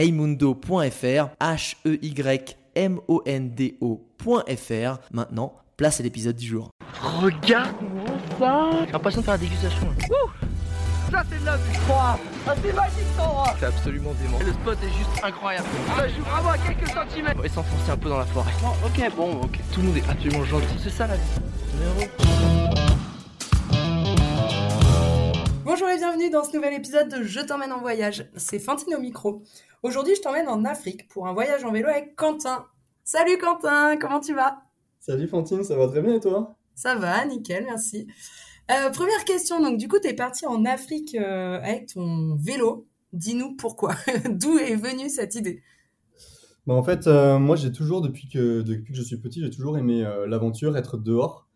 heymundo.fr, H-E-Y-M-O-N-D-O.fr. Maintenant, place à l'épisode du jour. Regarde-moi ça J'ai l'impression de faire la dégustation. Ouh ça c'est de la vue Ah c'est magique cet endroit C'est absolument dément. Le spot est juste incroyable. Ça joue vraiment à quelques centimètres. On va s'enfoncer un peu dans la forêt. Oh, ok, bon, ok. Tout le monde est absolument gentil. C'est ça la vie. Bonjour et bienvenue dans ce nouvel épisode de Je t'emmène en voyage. C'est Fantine au micro. Aujourd'hui, je t'emmène en Afrique pour un voyage en vélo avec Quentin. Salut Quentin, comment tu vas? Salut Fantine, ça va très bien et toi? Ça va, nickel, merci. Euh, première question, donc du coup, tu es parti en Afrique euh, avec ton vélo. Dis-nous pourquoi. D'où est venue cette idée? Bah, En fait, euh, moi j'ai toujours, depuis que, depuis que je suis petit, j'ai toujours aimé l'aventure, être dehors.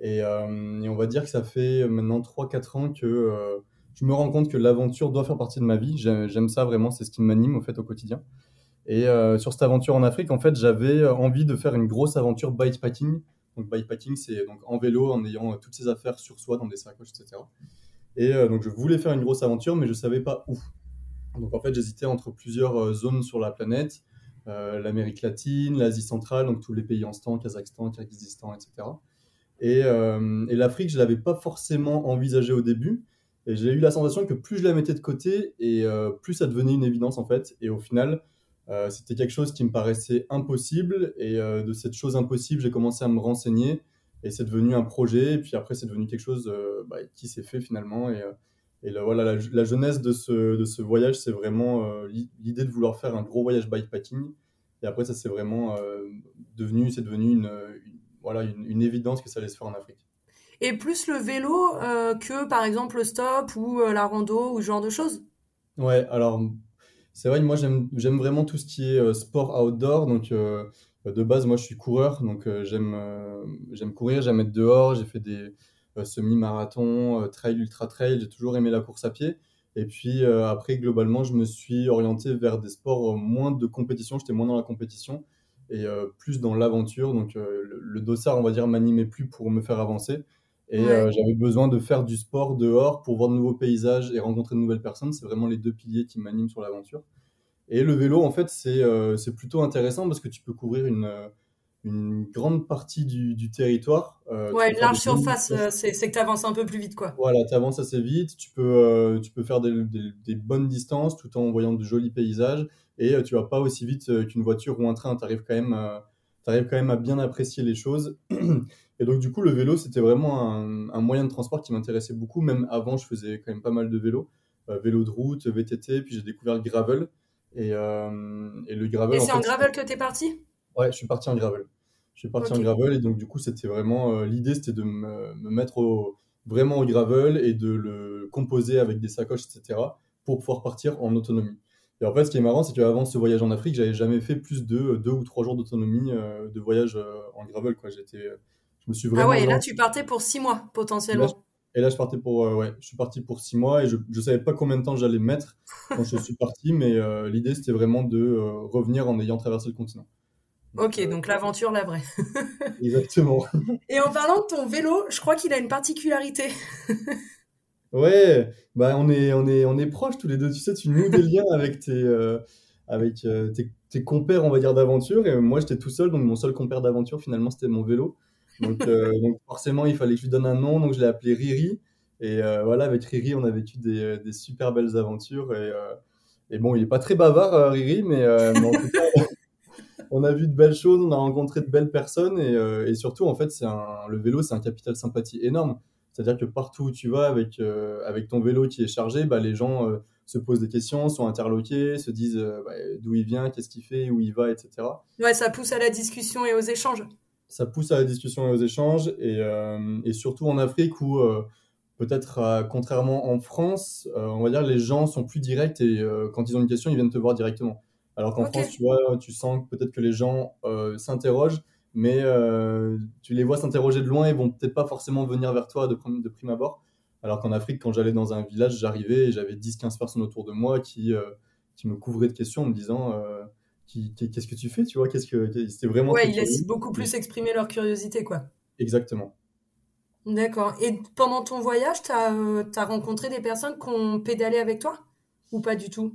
Et, et, on va dire que ça fait maintenant 3-4 ans que je me rends compte que l'aventure doit faire partie de ma vie. J'aime ça vraiment, c'est ce qui m'anime au fait au quotidien. Et euh, sur cette aventure en Afrique, en fait, j'avais envie de faire une grosse aventure bikepacking. Donc bikepacking, c'est donc en vélo, en ayant toutes ses affaires sur soi dans des sacoches, etc. Et euh, donc je voulais faire une grosse aventure, mais je savais pas où. Donc en fait, j'hésitais entre plusieurs euh, zones sur la planète, l'Amérique latine, l'Asie centrale, donc tous les pays en stand, Kazakhstan, Kyrgyzstan, etc. Et, et l'Afrique, je l'avais pas forcément envisagé au début. Et j'ai eu la sensation que plus je la mettais de côté, et euh, plus ça devenait une évidence en fait. Et au final, euh, c'était quelque chose qui me paraissait impossible. Et euh, de cette chose impossible, j'ai commencé à me renseigner. Et c'est devenu un projet. Et puis après, c'est devenu quelque chose bah, qui s'est fait finalement. Et, et voilà, la, jeunesse de ce, voyage, c'est vraiment l'idée de vouloir faire un gros voyage bikepacking. Et après, ça c'est vraiment devenu, c'est devenu une évidence que ça allait se faire en Afrique et plus le vélo euh, que par exemple le stop ou euh, la rando ou ce genre de choses Ouais, alors c'est vrai, moi j'aime vraiment tout ce qui est euh, sport outdoor. Donc de base, moi je suis coureur, donc j'aime courir, j'aime être dehors. J'ai fait des semi-marathons, trail, ultra trail. J'ai toujours aimé la course à pied. Et puis après, globalement, je me suis orienté vers des sports moins de compétition. J'étais moins dans la compétition et plus dans l'aventure. Donc le, le, dossard, on va dire, m'animait plus pour me faire avancer. Et euh, j'avais besoin de faire du sport dehors pour voir de nouveaux paysages et rencontrer de nouvelles personnes. C'est vraiment les deux piliers qui m'animent sur l'aventure. Et le vélo, en fait, c'est euh, plutôt intéressant parce que tu peux couvrir une, euh, une grande partie du, du territoire. ouais, une large surface, c'est que tu avances un peu plus vite, quoi. Voilà, tu avances assez vite. Tu peux, tu peux faire des, des, bonnes distances tout en voyant de jolis paysages. Et tu vas pas aussi vite qu'une voiture ou un train. Tu arrives quand même arrives quand même à bien apprécier les choses. Et donc, du coup, le vélo, c'était vraiment un, moyen de transport qui m'intéressait beaucoup. Même avant, je faisais quand même pas mal de vélo. Euh, vélo de route, VTT, puis j'ai découvert le gravel. Et, euh, et le gravel. Et c'est en, gravel que tu es parti? Ouais, je suis parti en gravel. Je suis parti en gravel. Et donc, du coup, c'était vraiment. Euh, l'idée, c'était de me, mettre vraiment au gravel et de le composer avec des sacoches, etc. pour pouvoir partir en autonomie. Et en fait, ce qui est marrant, c'est qu'avant ce voyage en Afrique, j'avais jamais fait plus de deux ou trois jours d'autonomie de voyage en gravel. Ah ouais, et là tu partais pour six mois potentiellement. Et là, je partais pour, euh, ouais, je suis parti pour six mois et je ne savais pas combien de temps j'allais mettre quand je suis parti, mais euh, l'idée c'était vraiment de euh, revenir en ayant traversé le continent. ok, donc l'aventure, la vraie. Exactement. Et en parlant de ton vélo, je crois qu'il a une particularité. ouais, bah on est, on est, on est proches tous les deux. Tu sais, tu noues des liens avec tes, avec tes, tes, compères, on va dire, d'aventure. Et moi, j'étais tout seul, donc mon seul compère d'aventure, finalement, c'était mon vélo. Euh, donc, forcément, il fallait que je lui donne un nom, donc je l'ai appelé Riri. Et euh, voilà, avec Riri, on a vécu des, des super belles aventures. Et, euh, et, bon, il n'est pas très bavard, Riri, mais, en tout cas, on a vu de belles choses, on a rencontré de belles personnes. Et, et surtout, en fait, un, le vélo, c'est un capital sympathie énorme. C'est-à-dire que partout où tu vas avec, avec ton vélo qui est chargé, bah, les gens se posent des questions, sont interloqués, se disent bah, d'où il vient, qu'est-ce qu'il fait, où il va, etc. Ouais, ça pousse à la discussion et aux échanges ça pousse à la discussion et aux échanges, et, euh, et surtout en Afrique où euh, peut-être euh, contrairement en France, on va dire les gens sont plus directs et quand ils ont une question, ils viennent te voir directement. Alors qu'en France, tu vois, tu sens peut-être que les gens s'interrogent, mais tu les vois s'interroger de loin et vont peut-être pas forcément venir vers toi de, de prime abord. Alors qu'en Afrique, quand j'allais dans un village, j'arrivais et j'avais 10-15 personnes autour de moi qui, qui me couvraient de questions en me disant qu'est-ce que tu fais, tu vois, qu'est-ce que c'était vraiment. Ouais, ils laissent beaucoup plus exprimer leur curiosité, quoi. Exactement. D'accord. Et pendant ton voyage, tu as, euh, rencontré des personnes qui ont pédalé avec toi? Ou pas du tout?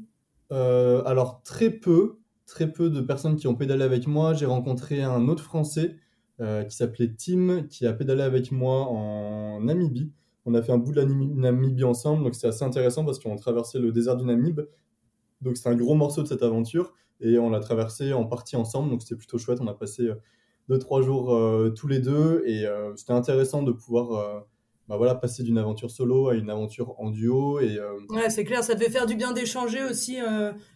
Euh, Alors très peu, très peu de personnes qui ont pédalé avec moi. J'ai rencontré un autre Français euh, qui s'appelait Tim, qui a pédalé avec moi en Namibie. On a fait un bout de la Namibie ensemble, donc c'est assez intéressant parce qu'on traversait le désert du Namib. Donc c'est un gros morceau de cette aventure et on l'a traversé en partie ensemble, donc c'était plutôt chouette. On a passé deux trois jours euh, tous les deux et euh, c'était intéressant de pouvoir euh, bah voilà, passer d'une aventure solo à une aventure en duo. Et, Ouais, c'est clair, ça devait faire du bien d'échanger aussi.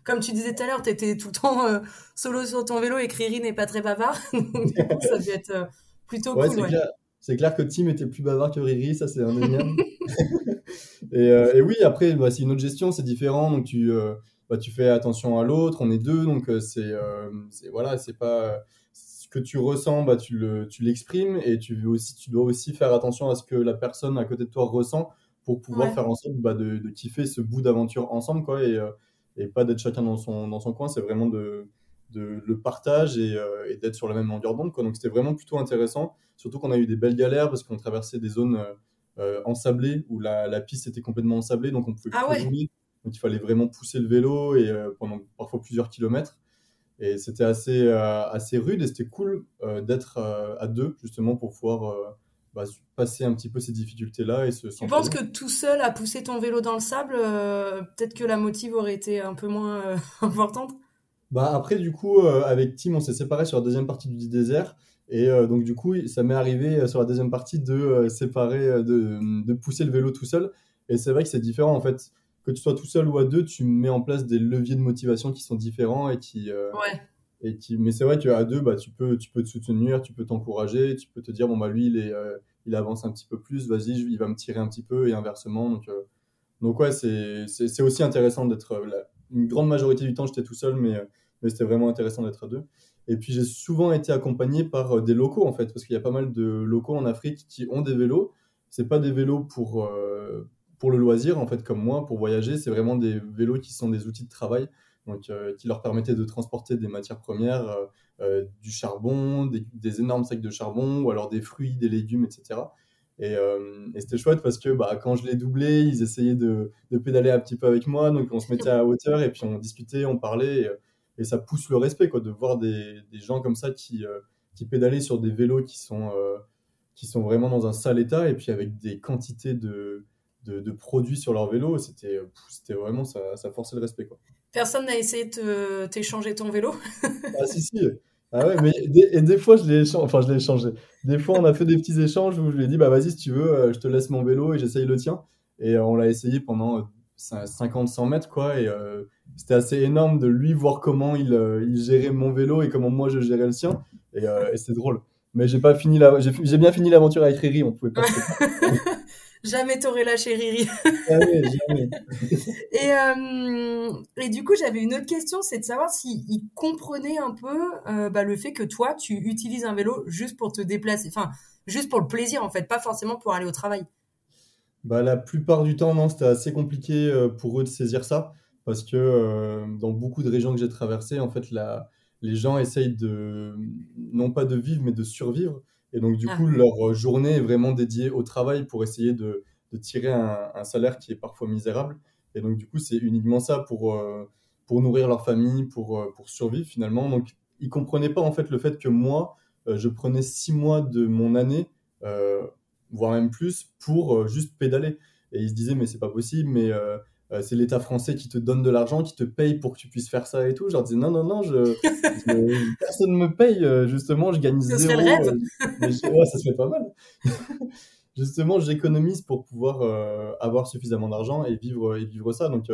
comme tu disais tout à l'heure, tu étais tout le temps solo sur ton vélo et Criri n'est pas très bavard. ça devait être plutôt cool. C'est, clair, c'est clair que Tim était plus bavard que Riri, ça c'est un énième. et, et, oui, après, bah, c'est une autre gestion, c'est différent. Donc tu, bah, tu fais attention à l'autre, on est deux, donc c'est, c'est, voilà, c'est pas que tu ressens, bah, tu, le, tu l'exprimes et tu, veux aussi, tu dois aussi faire attention à ce que la personne à côté de toi ressent pour pouvoir faire en sorte bah, de, de, kiffer ce bout d'aventure ensemble quoi, et, euh, et pas d'être chacun dans son, dans son coin. C'est vraiment de, de, le partage et, euh, et d'être sur la même longueur d'onde. Quoi. Donc c'était vraiment plutôt intéressant, surtout qu'on a eu des belles galères parce qu'on traversait des zones euh, ensablées où la, la, piste était complètement ensablée, donc on pouvait ah plus rouler. Donc il fallait vraiment pousser le vélo et pendant parfois plusieurs kilomètres. Et c'était assez, euh, assez rude et c'était cool euh, d'être euh, à deux, justement, pour pouvoir bah, passer un petit peu ces difficultés-là. et se Tu penses que tout seul à pousser ton vélo dans le sable, peut-être que la motive aurait été un peu moins importante? Bah après, du coup, avec Tim, on s'est séparés sur la deuxième partie du désert. Et donc, du coup, ça m'est arrivé sur la deuxième partie de séparer, de, de, pousser le vélo tout seul. Et c'est vrai que c'est différent, en fait que tu sois tout seul ou à deux, tu mets en place des leviers de motivation qui sont différents et qui. Euh, ouais. Et qui... Mais c'est vrai qu'à deux, bah, tu, peux, tu peux te soutenir, tu peux t'encourager, tu peux te dire, bon, bah, lui, il, est, euh, il avance un petit peu plus, vas-y, il va me tirer un petit peu et inversement. Donc, euh, donc ouais, c'est aussi intéressant d'être. une grande majorité du temps, j'étais tout seul, mais, mais c'était vraiment intéressant d'être à deux. Et puis, j'ai souvent été accompagné par des locaux, en fait, parce qu'il y a pas mal de locaux en Afrique qui ont des vélos. C'est pas des vélos pour, pour le loisir, en fait, comme moi, pour voyager, c'est vraiment des vélos qui sont des outils de travail, donc euh, qui leur permettaient de transporter des matières premières, euh, euh, du charbon, des, énormes sacs de charbon, ou alors des fruits, des légumes, etc. Et, c'était chouette parce que bah, quand je les doublais, ils essayaient de, pédaler un petit peu avec moi, donc on se mettait à hauteur et puis on discutait, on parlait, et, ça pousse le respect, quoi, de voir des, gens comme ça qui, qui pédalaient sur des vélos qui sont, qui sont vraiment dans un sale état, et puis avec des quantités de de, produits sur leur vélo. C'était, c'était vraiment, ça, ça forçait le respect. Quoi. Personne n'a essayé de t'échanger ton vélo? Ah si, si. Ah ouais, mais des, et des fois, je l'ai échangé. Enfin, je l'ai échangé. Des fois, on a fait des petits échanges où je lui ai dit, bah vas-y, si tu veux, euh, je te laisse mon vélo et j'essaye le tien. Et euh, on l'a essayé pendant 50-100 euh, mètres, quoi. Et c'était assez énorme de lui voir comment il, il, gérait mon vélo et comment moi je gérais le sien. Et, et c'est drôle. Mais j'ai pas fini la... j'ai bien fini l'aventure avec Riri, on pouvait pas. Jamais t'aurais lâché Riri. jamais, jamais. et, euh, et du coup, j'avais une autre question, c'est de savoir s'il comprenait un peu euh, bah, le fait que toi, tu utilises un vélo juste pour te déplacer, enfin, juste pour le plaisir en fait, pas forcément pour aller au travail. Bah, la plupart du temps, non, c'était assez compliqué euh, pour eux de saisir ça, parce que dans beaucoup de régions que j'ai traversées, en fait, la, les gens essayent de, non pas de vivre, mais de survivre. Et donc, du ah. coup, leur journée est vraiment dédiée au travail pour essayer de, de tirer un, salaire qui est parfois misérable. Et donc, du coup, c'est uniquement ça pour, euh, pour nourrir leur famille, pour, euh, pour survivre finalement. Donc, ils comprenaient pas en fait le fait que moi, euh, je prenais six mois de mon année, voire même plus, pour juste pédaler. Et ils se disaient, mais c'est pas possible, mais euh, c'est l'État français qui te donne de l'argent, qui te paye pour que tu puisses faire ça et tout. Je leur disais non, non, non, je, personne ne me paye, euh, justement, je gagne ça zéro. Serait le rêve. Euh, ouais, ça se fait pas mal. justement, j'économise pour pouvoir avoir suffisamment d'argent et vivre, et vivre ça. Donc,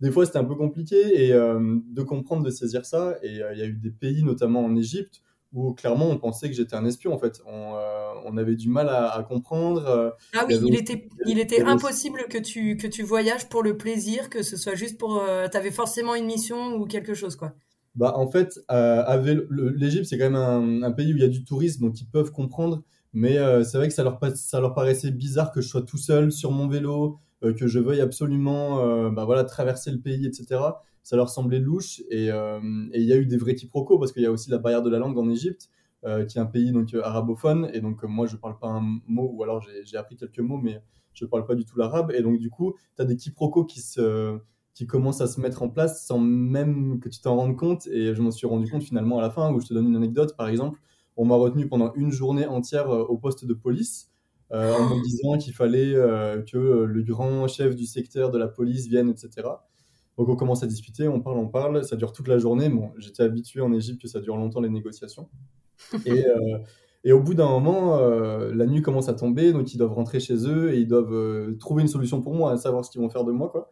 des fois, c'était un peu compliqué et de comprendre, de saisir ça. Et il y a eu des pays, notamment en Égypte, où clairement on pensait que j'étais un espion en fait. On, euh, on avait du mal à, comprendre. Euh, ah oui, il, était, il était impossible que tu, que tu voyages pour le plaisir, que ce soit juste pour... Euh, tu avais forcément une mission ou quelque chose quoi. Bah, en fait, euh, l'Égypte, c'est quand même un, pays où il y a du tourisme, donc ils peuvent comprendre. Mais c'est vrai que ça leur, ça leur paraissait bizarre que je sois tout seul sur mon vélo, que je veuille absolument bah, voilà, traverser le pays, etc. Ça leur semblait louche. Et il y a eu des vrais quiproquos, parce qu'il y a aussi la barrière de la langue en Égypte, qui est un pays donc, arabophone. Et donc, moi, je parle pas un mot, ou alors j'ai appris quelques mots, mais je parle pas du tout l'arabe. Et donc, du coup, tu as des quiproquos qui se qui commence à se mettre en place sans même que tu t'en rendes compte. Et je m'en suis rendu compte finalement à la fin, où je te donne une anecdote, par exemple, on m'a retenu pendant une journée entière euh, au poste de police. Euh, en me disant qu'il fallait euh, que le grand chef du secteur de la police vienne, etc. Donc on commence à discuter, on parle, on parle, ça dure toute la journée. Bon, j'étais habitué en Égypte que ça dure longtemps les négociations. Et, et au bout d'un moment, la nuit commence à tomber, donc ils doivent rentrer chez eux et ils doivent trouver une solution pour moi, à savoir ce qu'ils vont faire de moi, quoi.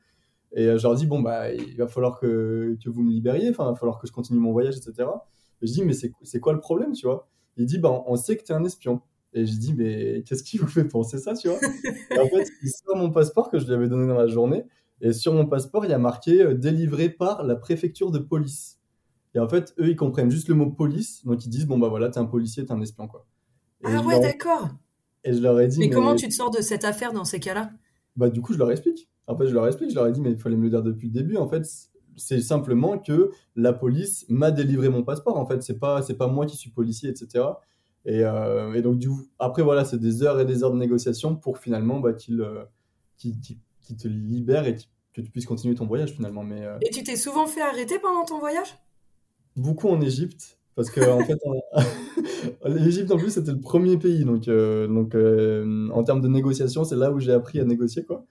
Et euh, je leur dis, bon, bah, il va falloir que, que vous me libériez, enfin, il va falloir que je continue mon voyage, etc. Et je dis, mais c'est quoi le problème, tu vois? Il dit, bah, on sait que tu es un espion. Et je dis, mais qu'est-ce qui vous fait penser ça, tu vois? Et en fait, il sort mon passeport que je lui avais donné dans la journée. Et sur mon passeport, il y a marqué euh, délivré par la préfecture de police. Et en fait, eux, ils comprennent juste le mot police. Donc, ils disent, bon, bah voilà, t'es un policier, t'es un espion, quoi. ah ouais, d'accord. Et je leur ai dit. Mais, mais, comment tu te sors de cette affaire dans ces cas-là? Bah, du coup, je leur explique. En fait, je leur explique, je leur ai dit, mais il fallait me le dire depuis le début. En fait, c'est simplement que la police m'a délivré mon passeport. En fait, c'est pas, c'est pas moi qui suis policier, etc. Euh, et, donc, du après, voilà, c'est des heures et des heures de négociation pour finalement bah, qu'ils euh, te libèrent et que tu puisses continuer ton voyage finalement. Mais, euh, Et tu t'es souvent fait arrêter pendant ton voyage? Beaucoup en Égypte. Parce que en fait, l'Égypte en plus c'était le premier pays, donc, donc en termes de négociation, c'est là où j'ai appris à négocier quoi.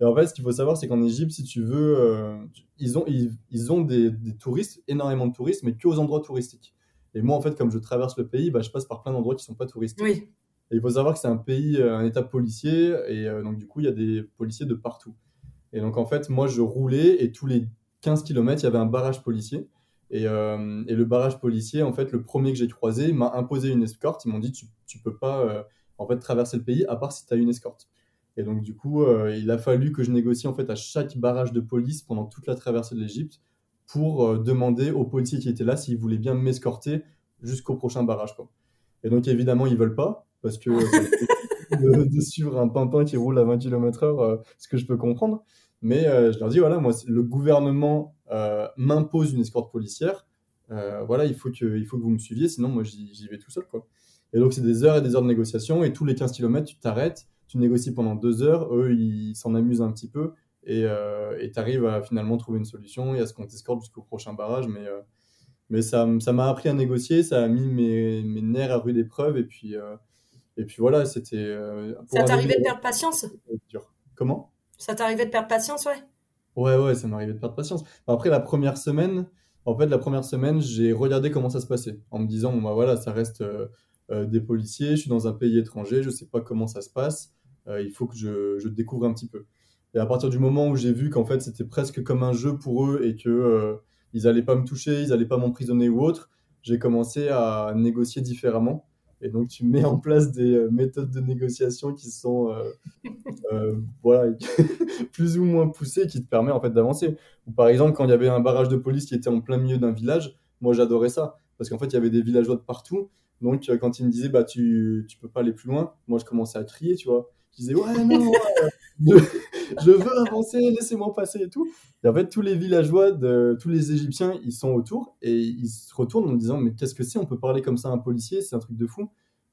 Et en fait, ce qu'il faut savoir, c'est qu'en Égypte, si tu veux, euh, ils ont, ils, ont des, touristes, énormément de touristes, mais qu'aux endroits touristiques. Et moi, en fait, comme je traverse le pays, bah, je passe par plein d'endroits qui ne sont pas touristiques. Oui. Et il faut savoir que c'est un pays, euh, un état policier, et euh, donc du coup, il y a des policiers de partout. Et donc, en fait, moi, je roulais, et tous les 15 km, il y avait un barrage policier. Et, et, le barrage policier, en fait, le premier que j'ai croisé m'a imposé une escorte. Ils m'ont dit, tu, ne peux pas, en fait, traverser le pays à part si tu as une escorte. Et donc, du coup, euh, il a fallu que je négocie en fait à chaque barrage de police pendant toute la traversée de l'Égypte pour euh, demander aux policiers qui étaient là s'ils voulaient bien m'escorter jusqu'au prochain barrage. Quoi. Et donc, évidemment, ils veulent pas parce que de, de, suivre un pimpin qui roule à 20 km/h, euh, ce que je peux comprendre. Mais je leur dis voilà, moi, le gouvernement m'impose une escorte policière. voilà, il faut, que, il faut que vous me suiviez, sinon, moi, j'y vais tout seul. Quoi. Et donc, c'est des heures et des heures de négociation. Et tous les 15 km, tu t'arrêtes tu négocies pendant deux heures, eux, ils s'en amusent un petit peu et euh, tu arrives à finalement trouver une solution et à ce qu'on t'escorte jusqu'au prochain barrage. Mais, euh, mais ça m'a appris à négocier, ça a mis mes, mes nerfs à rude épreuve et puis, euh, et puis voilà, c'était. ça t'arrivait de perdre patience? Comment? Ça t'arrivait de perdre patience, ouais? Ouais, ouais, ça m'arrivait de perdre patience. Après, la première semaine, en fait, la première semaine, j'ai regardé comment ça se passait en me disant, bon, bah voilà, ça reste des policiers, je suis dans un pays étranger, je sais pas comment ça se passe. Euh, il faut que je, découvre un petit peu. Et à partir du moment où j'ai vu qu'en fait c'était presque comme un jeu pour eux et que euh, ils allaient pas me toucher, ils n'allaient pas m'emprisonner ou autre, j'ai commencé à négocier différemment. Et donc, tu mets en place des euh, méthodes de négociation qui sont voilà, plus ou moins poussées, qui te permettent en fait d'avancer. Ou par exemple, quand il y avait un barrage de police qui était en plein milieu d'un village, moi j'adorais ça. Parce qu'en fait, il y avait des villageois de partout. Donc, quand ils me disaient, bah, tu, tu peux pas aller plus loin, moi je commençais à crier, tu vois qui disait ouais non je, veux avancer laissez-moi passer et tout. Et en fait tous les villageois de tous les Égyptiens ils sont autour et ils se retournent en disant mais qu'est-ce que c'est? On peut parler comme ça à un policier c'est un truc de fou.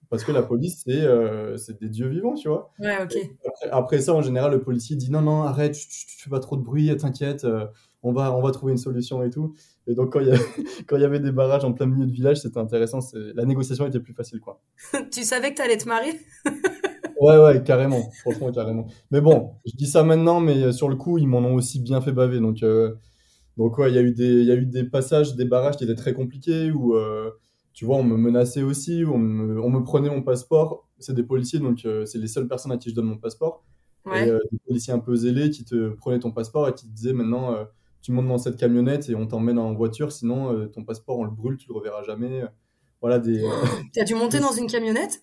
Parce que la police c'est euh, des dieux vivants tu vois. Ouais ok. Après, ça en général le policier dit non non arrête tu, fais pas trop de bruit t'inquiète euh, on va on va trouver une solution et tout. Et donc quand il y, quand il y avait des barrages en plein milieu de village c'était intéressant la négociation était plus facile quoi. Tu savais que tu allais te marier? Ouais, ouais, carrément. Franchement, carrément. Mais bon, je dis ça maintenant, mais euh, sur le coup, ils m'en ont aussi bien fait baver. Donc, euh, donc ouais, il y, a eu des, y a eu des passages, des barrages qui étaient très compliqués où, euh, tu vois, on me menaçait aussi, on me, on me prenait mon passeport. C'est des policiers, donc c'est les seules personnes à qui je donne mon passeport. Ouais. Et des policiers un peu zélés qui te prenaient ton passeport et qui te disaient maintenant, tu montes dans cette camionnette et on t'emmène en voiture, sinon ton passeport, on le brûle, tu le reverras jamais. Voilà des. tu as dû monter dans une camionnette?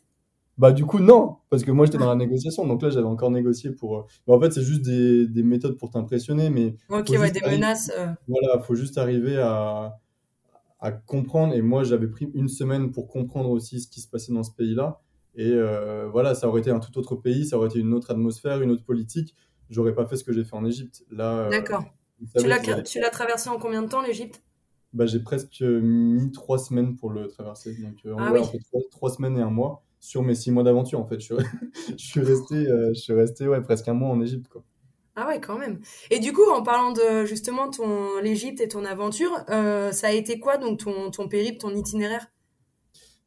Bah du coup non, parce que moi j'étais dans la négociation, donc là j'avais encore négocié pour. Euh, en fait c'est juste des, des, méthodes pour t'impressionner, mais. Ok ouais, des menaces. Euh. Voilà, faut juste arriver à, à comprendre. Et moi, j'avais pris une semaine pour comprendre aussi ce qui se passait dans ce pays-là. Et euh, voilà, ça aurait été un tout autre pays, ça aurait été une autre atmosphère, une autre politique. J'aurais pas fait ce que j'ai fait en Égypte. Là, euh, D'accord. tu l'as traversé en combien de temps, l'Égypte? Bah, J'ai presque mis trois semaines pour le traverser. Donc, euh, ah trois, semaines et un mois sur mes six mois d'aventure, en fait. Je suis, je suis resté, je suis resté ouais, presque un mois en Égypte. Quoi. Ah ouais, quand même. Et du coup, en parlant de justement ton l'Égypte et ton aventure, ça a été quoi donc ton, ton périple, ton itinéraire?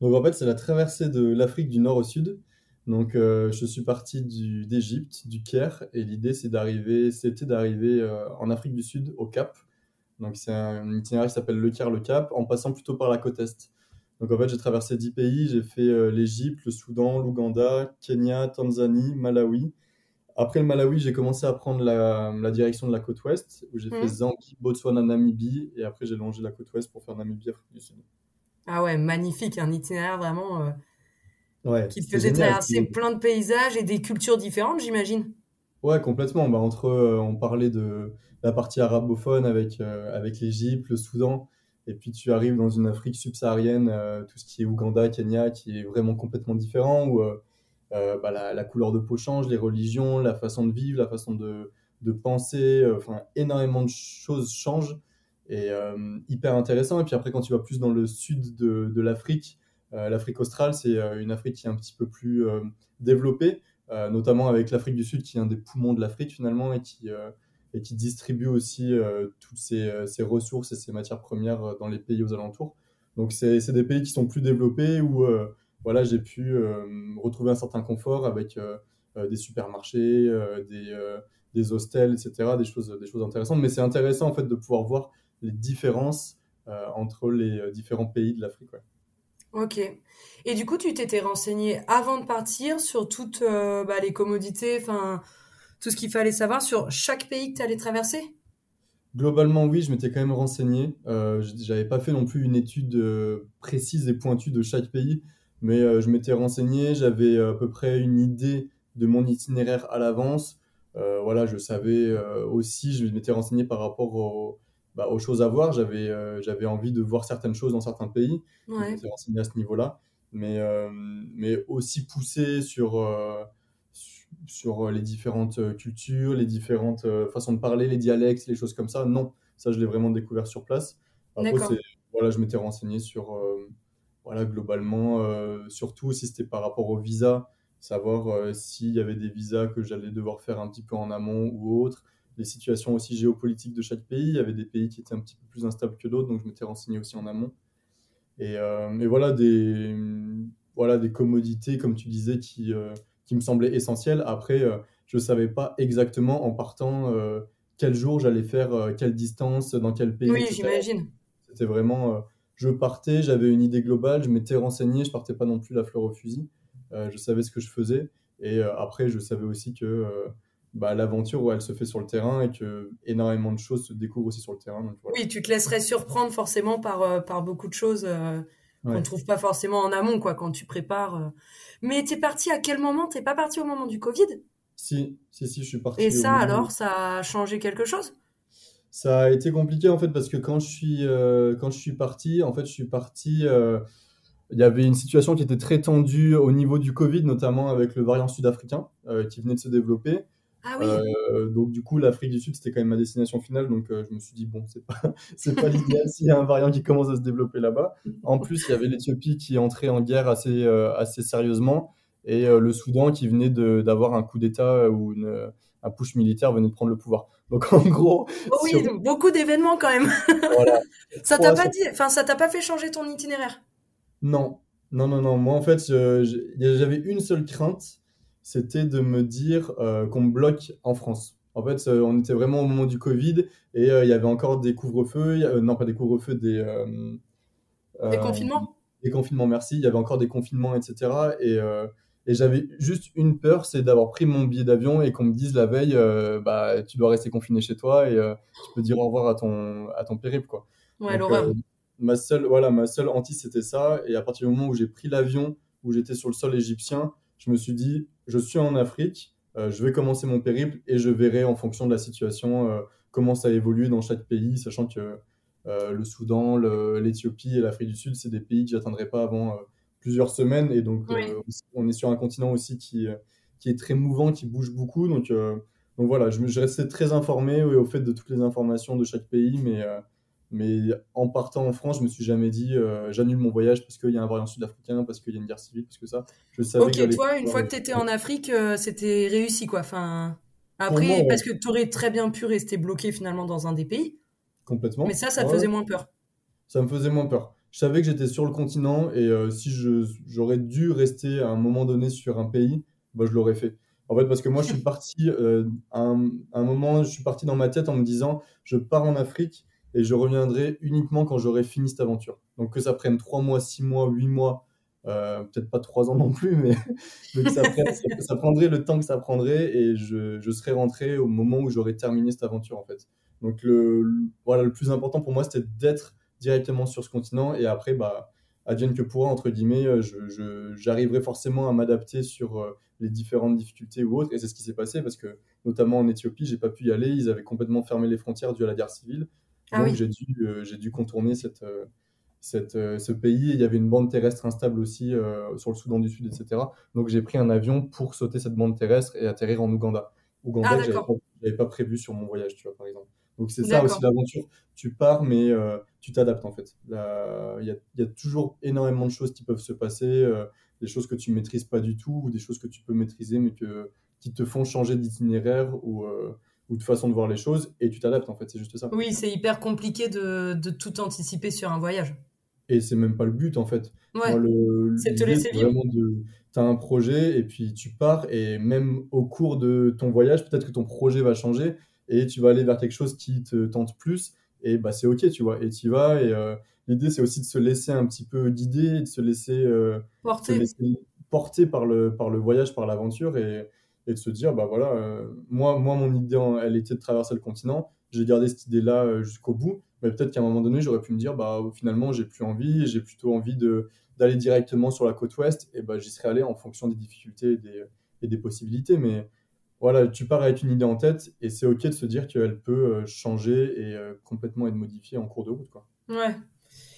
Donc en fait, c'est la traversée de l'Afrique du nord au sud. Donc euh, je suis parti d'Égypte, du, Caire, et l'idée c'est d'arriver, c'était d'arriver euh, en Afrique du Sud, au Cap. Donc c'est un itinéraire qui s'appelle le Caire, le Cap, en passant plutôt par la côte est. Donc en fait, j'ai traversé 10 pays, j'ai fait euh, l'Égypte, le Soudan, l'Ouganda, Kenya, Tanzanie, Malawi. Après le Malawi, j'ai commencé à prendre la, direction de la côte ouest, où j'ai fait mmh. Zambie, Botswana, Namibie, et après j'ai longé la côte ouest pour faire Namibie, Afrique du Sud. Ah ouais, magnifique, un itinéraire vraiment euh, ouais, qui te faisait traverser plein de paysages et des cultures différentes, j'imagine. Ouais, complètement. Bah, entre, euh, on parlait de la partie arabophone avec, euh, avec l'Égypte, le Soudan, et puis tu arrives dans une Afrique subsaharienne, tout ce qui est Ouganda, Kenya, qui est vraiment complètement différent, où bah, la, la, couleur de peau change, les religions, la façon de vivre, la façon de, de penser, enfin énormément de choses changent et euh, hyper intéressant. Et puis après, quand tu vas plus dans le sud de, de l'Afrique, euh, l'Afrique australe, c'est euh, une Afrique qui est un petit peu plus développée, notamment avec l'Afrique du Sud, qui est un des poumons de l'Afrique finalement, et qui, et qui distribue aussi toutes ses, ses, ressources et ses matières premières dans les pays aux alentours. Donc c'est des pays qui sont plus développés où voilà, j'ai pu retrouver un certain confort avec des supermarchés, des, des hostels, etc., des choses, des choses intéressantes. Mais c'est intéressant en fait de pouvoir voir les différences euh, entre les euh, différents pays de l'Afrique. Ok. Et du coup, tu t'étais renseigné avant de partir sur toutes euh, bah, les commodités, enfin tout ce qu'il fallait savoir sur chaque pays que tu allais traverser? Globalement, oui, je m'étais quand même renseigné. Euh, J'avais pas fait non plus une étude précise et pointue de chaque pays, mais je m'étais renseigné. J'avais à peu près une idée de mon itinéraire à l'avance. voilà, je savais aussi, je m'étais renseigné par rapport au, bah, aux choses à voir. J'avais euh, j'avais envie de voir certaines choses dans certains pays. Ouais. Je renseigné à ce niveau-là. Mais, euh, mais aussi poussé sur, euh, sur les différentes cultures, les différentes façons de parler, les dialectes, les choses comme ça. Non, ça, je l'ai vraiment découvert sur place. Après, voilà, je m'étais renseigné sur, voilà, globalement, surtout si c'était par rapport au visa, savoir s'il y avait des visas que j'allais devoir faire un petit peu en amont ou autre les situations aussi géopolitiques de chaque pays. Il y avait des pays qui étaient un petit peu plus instables que d'autres, donc je m'étais renseigné aussi en amont. Et, euh, voilà, des, voilà des commodités, comme tu disais, qui, euh, qui me semblaient essentielles. Après, euh, je ne savais pas exactement en partant quel jour j'allais faire, quelle distance, dans quel pays. Oui, j'imagine. C'était vraiment, je partais, j'avais une idée globale, je m'étais renseigné, je partais pas non plus la fleur au fusil. je savais ce que je faisais. Et après, je savais aussi que bah, l'aventure elle se fait sur le terrain et que énormément de choses se découvrent aussi sur le terrain. Oui, tu te laisserais surprendre forcément par, euh, par beaucoup de choses euh, qu'on ne trouve pas forcément en amont quoi, quand tu prépares. Euh. Mais tu es parti à quel moment? Tu pas parti au moment du Covid? Si, si, si, je suis parti. Et ça alors, ça a changé quelque chose? Ça a été compliqué en fait parce que quand je suis, quand je suis parti, en fait, je suis parti il y avait une situation qui était très tendue au niveau du Covid, notamment avec le variant sud-africain qui venait de se développer. Ah euh, donc du coup, l'Afrique du Sud, c'était quand même ma destination finale. Donc euh, je me suis dit, bon, c'est pas, c'est pas l'idéal s'il y a un variant qui commence à se développer là-bas. En plus, il y avait l'Éthiopie qui entrait en guerre assez, euh, assez sérieusement et le Soudan qui venait d'avoir un coup d'État où une, un push militaire venait de prendre le pouvoir. Donc en gros... Oh oui, beaucoup d'événements quand même. ça t'a pas dit, enfin ça t'a pas fait changer ton itinéraire? Non, non, non, non. Moi en fait, j'avais une seule crainte c'était de me dire euh, qu'on me bloque en France. En fait, euh, on était vraiment au moment du Covid et euh, il y avait encore des couvre-feux, non pas des couvre-feux, des... des confinements? Des confinements, merci. Il y avait encore des confinements, etc. Et, et j'avais juste une peur, c'est d'avoir pris mon billet d'avion et qu'on me dise la veille, bah, tu dois rester confiné chez toi et tu peux dire au revoir à ton, à ton périple. Quoi. Ouais, l'horreur. ma seule, voilà, ma seule hantise, c'était ça. Et à partir du moment où j'ai pris l'avion, où j'étais sur le sol égyptien, je me suis dit, je suis en Afrique, euh, je vais commencer mon périple et je verrai en fonction de la situation euh, comment ça évolue dans chaque pays, sachant que le Soudan, l'Éthiopie et l'Afrique du Sud, c'est des pays que j'atteindrai pas avant plusieurs semaines. Et donc, on est sur un continent aussi qui, qui est très mouvant, qui bouge beaucoup. Donc, donc voilà, je, je restais très informé au fait de toutes les informations de chaque pays, mais mais en partant en France, je me suis jamais dit euh, j'annule mon voyage parce qu'il y a un variant sud-africain, parce qu'il y a une guerre civile, parce que ça. Je savais ok, toi, une fois que tu étais en Afrique, euh, c'était réussi quoi. Enfin, après, parce que tu aurais très bien pu rester bloqué finalement dans un des pays. Complètement. Mais ça, ça te faisait moins peur. Ça me faisait moins peur. Je savais que j'étais sur le continent et euh, si j'aurais dû rester à un moment donné sur un pays, bah, je l'aurais fait. En fait, parce que moi, je suis parti à un, à un moment, je suis parti dans ma tête en me disant je pars en Afrique et je reviendrai uniquement quand j'aurai fini cette aventure. Donc que ça prenne 3 mois, 6 mois, 8 mois, euh, peut-être pas 3 ans non plus, mais, ça, prendrait le temps que ça prendrait et je, je serai rentré au moment où j'aurai terminé cette aventure en fait. Donc le, voilà, le plus important pour moi c'était d'être directement sur ce continent et après, bah, advienne que pourra, entre guillemets, j'arriverai forcément à m'adapter sur euh, les différentes difficultés ou autres. Et c'est ce qui s'est passé parce que, notamment en Éthiopie, j'ai pas pu y aller. Ils avaient complètement fermé les frontières dû à la guerre civile. Ah Donc j'ai dû, euh, j'ai dû contourner cette, euh, cette, euh, ce pays. Il y avait une bande terrestre instable aussi sur le Soudan du Sud, etc. Donc j'ai pris un avion pour sauter cette bande terrestre et atterrir en Ouganda. Ouganda, ah, je n'avais pas, prévu sur mon voyage, tu vois, par exemple. Donc c'est ça aussi l'aventure. Tu pars, mais tu t'adaptes en fait. Il y, a, y, a, toujours énormément de choses qui peuvent se passer, des choses que tu maîtrises pas du tout, ou des choses que tu peux maîtriser, mais que, qui te font changer d'itinéraire ou, ou de façon de voir les choses et tu t'adaptes en fait, c'est juste ça. Oui, c'est hyper compliqué de, de, tout anticiper sur un voyage. Et c'est même pas le but en fait. Ouais, c'est te laisser vivre. Tu as un projet et puis tu pars et même au cours de ton voyage, peut-être que ton projet va changer et tu vas aller vers quelque chose qui te tente plus et bah c'est ok, tu vois. Et tu vas et euh, l'idée c'est aussi de se laisser un petit peu guider, de se laisser, euh, porter. porter par le, par le voyage, par l'aventure et et de se dire, bah voilà, euh, moi, moi, mon idée, elle était de traverser le continent. J'ai gardé cette idée-là euh, jusqu'au bout. Mais peut-être qu'à un moment donné, j'aurais pu me dire, bah finalement, j'ai plus envie, j'ai plutôt envie de, d'aller directement sur la côte ouest. Et bah, j'y serais allé en fonction des difficultés et des, et des possibilités. Mais voilà, tu pars avec une idée en tête et c'est ok de se dire qu'elle peut euh, changer et complètement être modifiée en cours de route. Quoi. Ouais,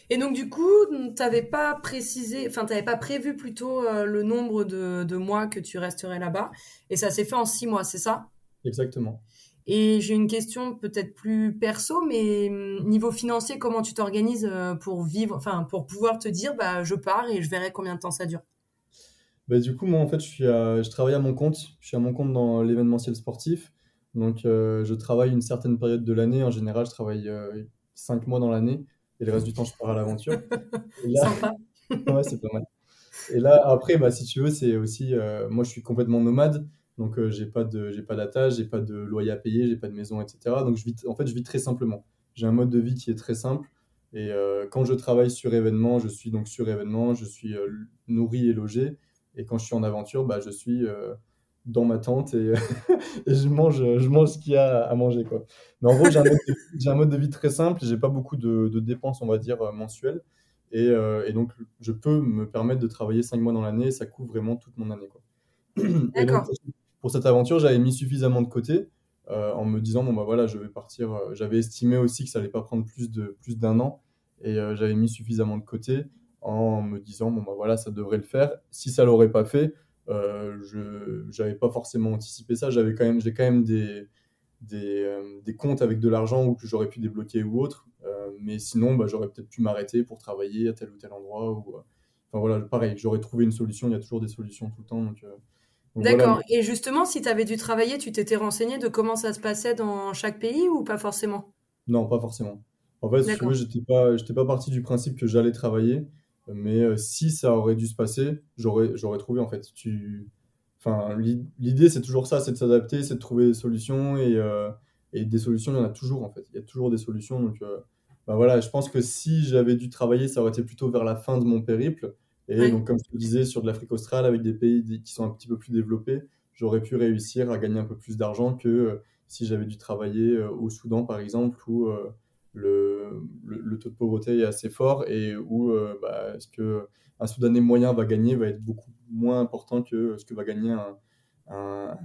et donc, du coup, tu n'avais pas précisé, enfin, tu n'avais pas prévu plutôt euh, le nombre de, mois que tu resterais là-bas. Et ça s'est fait en six mois, c'est ça? Exactement. Et j'ai une question peut-être plus perso, mais hum, niveau financier, comment tu t'organises euh, pour vivre, enfin, pour pouvoir te dire, bah, je pars et je verrai combien de temps ça dure? Bah, Du coup, moi, en fait, je, suis je travaille à mon compte. Je suis à mon compte dans l'événementiel sportif. Donc, euh, je travaille une certaine période de l'année. En général, je travaille cinq mois dans l'année et le reste du temps, je pars à l'aventure. Sympa. ouais, c'est pas mal. Et là, après, bah, si tu veux, c'est aussi. Euh, moi, je suis complètement nomade. Donc, euh, j'ai pas de, j'ai pas d'attache, j'ai pas de loyer à payer, j'ai pas de maison, etc. Donc, je vis, en fait, je vis très simplement. J'ai un mode de vie qui est très simple. Et euh, quand je travaille sur événement, je suis donc sur événement, je suis nourri et logé. Et quand je suis en aventure, bah, je suis dans ma tente et, je mange, je mange ce qu'il y a à manger. Quoi. Mais en gros, j'ai un, mode de vie très simple, j'ai pas beaucoup de, dépenses, on va dire, euh, mensuelles. Et, euh, et, donc, je peux me permettre de travailler 5 mois dans l'année ça couvre vraiment toute mon année. Quoi. Et donc, pour cette aventure, j'avais mis suffisamment de côté euh, en me disant, bon, bah voilà, je vais partir. j'avais estimé aussi que ça allait pas prendre plus d'un plus an et j'avais mis suffisamment de côté en me disant, bon, bah voilà, ça devrait le faire. Si ça l'aurait pas fait, je n'avais pas forcément anticipé ça. J'avais quand même, j'ai quand même des, des, euh, des, comptes avec de l'argent ou que j'aurais pu débloquer ou autre. Euh, mais sinon, bah, j'aurais peut-être pu m'arrêter pour travailler à tel ou tel endroit. Ou, enfin voilà, pareil, j'aurais trouvé une solution. Il y a toujours des solutions tout le temps. Donc, D'accord. Et justement, si tu avais dû travailler, tu t'étais renseigné de comment ça se passait dans chaque pays ou pas forcément? Non, pas forcément. En fait, si veux, j'étais pas, j'étais pas parti du principe que j'allais travailler. Mais euh, si ça aurait dû se passer, j'aurais, j'aurais trouvé en fait. Tu... Enfin, l'idée c'est toujours ça, c'est de s'adapter, c'est de trouver des solutions et, euh, et, des solutions, il y en a toujours en fait. Il y a toujours des solutions. Donc euh, bah voilà, je pense que si j'avais dû travailler, ça aurait été plutôt vers la fin de mon périple. Et donc, comme je te disais, sur de l'Afrique australe, avec des pays qui sont un petit peu plus développés, j'aurais pu réussir à gagner un peu plus d'argent que si j'avais dû travailler au Soudan, par exemple, ou le, le, taux de pauvreté est assez fort et où euh, bah, ce que un Soudanais moyen va gagner va être beaucoup moins important que ce que va gagner un, un,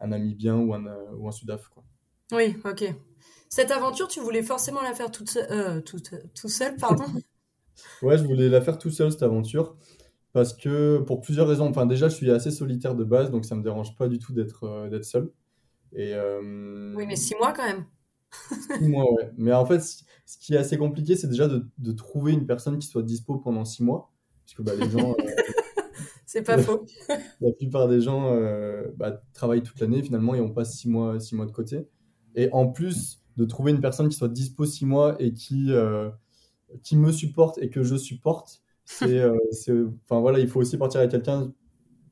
un, Namibien ou un, ou un Sudaf. Quoi. Oui, ok. Cette aventure, tu voulais forcément la faire toute, euh, toute, tout seul, pardon? Ouais, je voulais la faire tout seul, cette aventure, parce que pour plusieurs raisons. Enfin, déjà, je suis assez solitaire de base, donc ça me dérange pas du tout d'être euh, d'être seul. Et, Oui, mais six mois quand même. Six mois, ouais. Mais en fait, ce qui est assez compliqué, c'est déjà de, de trouver une personne qui soit dispo pendant six mois. Parce que bah, les gens, euh, C'est pas faux. la plupart des gens euh, bah, travaillent toute l'année finalement et on passe six mois, six mois de côté. Et en plus de trouver une personne qui soit dispo six mois et qui, euh, qui me supporte et que je supporte, c'est, enfin voilà, il faut aussi partir avec quelqu'un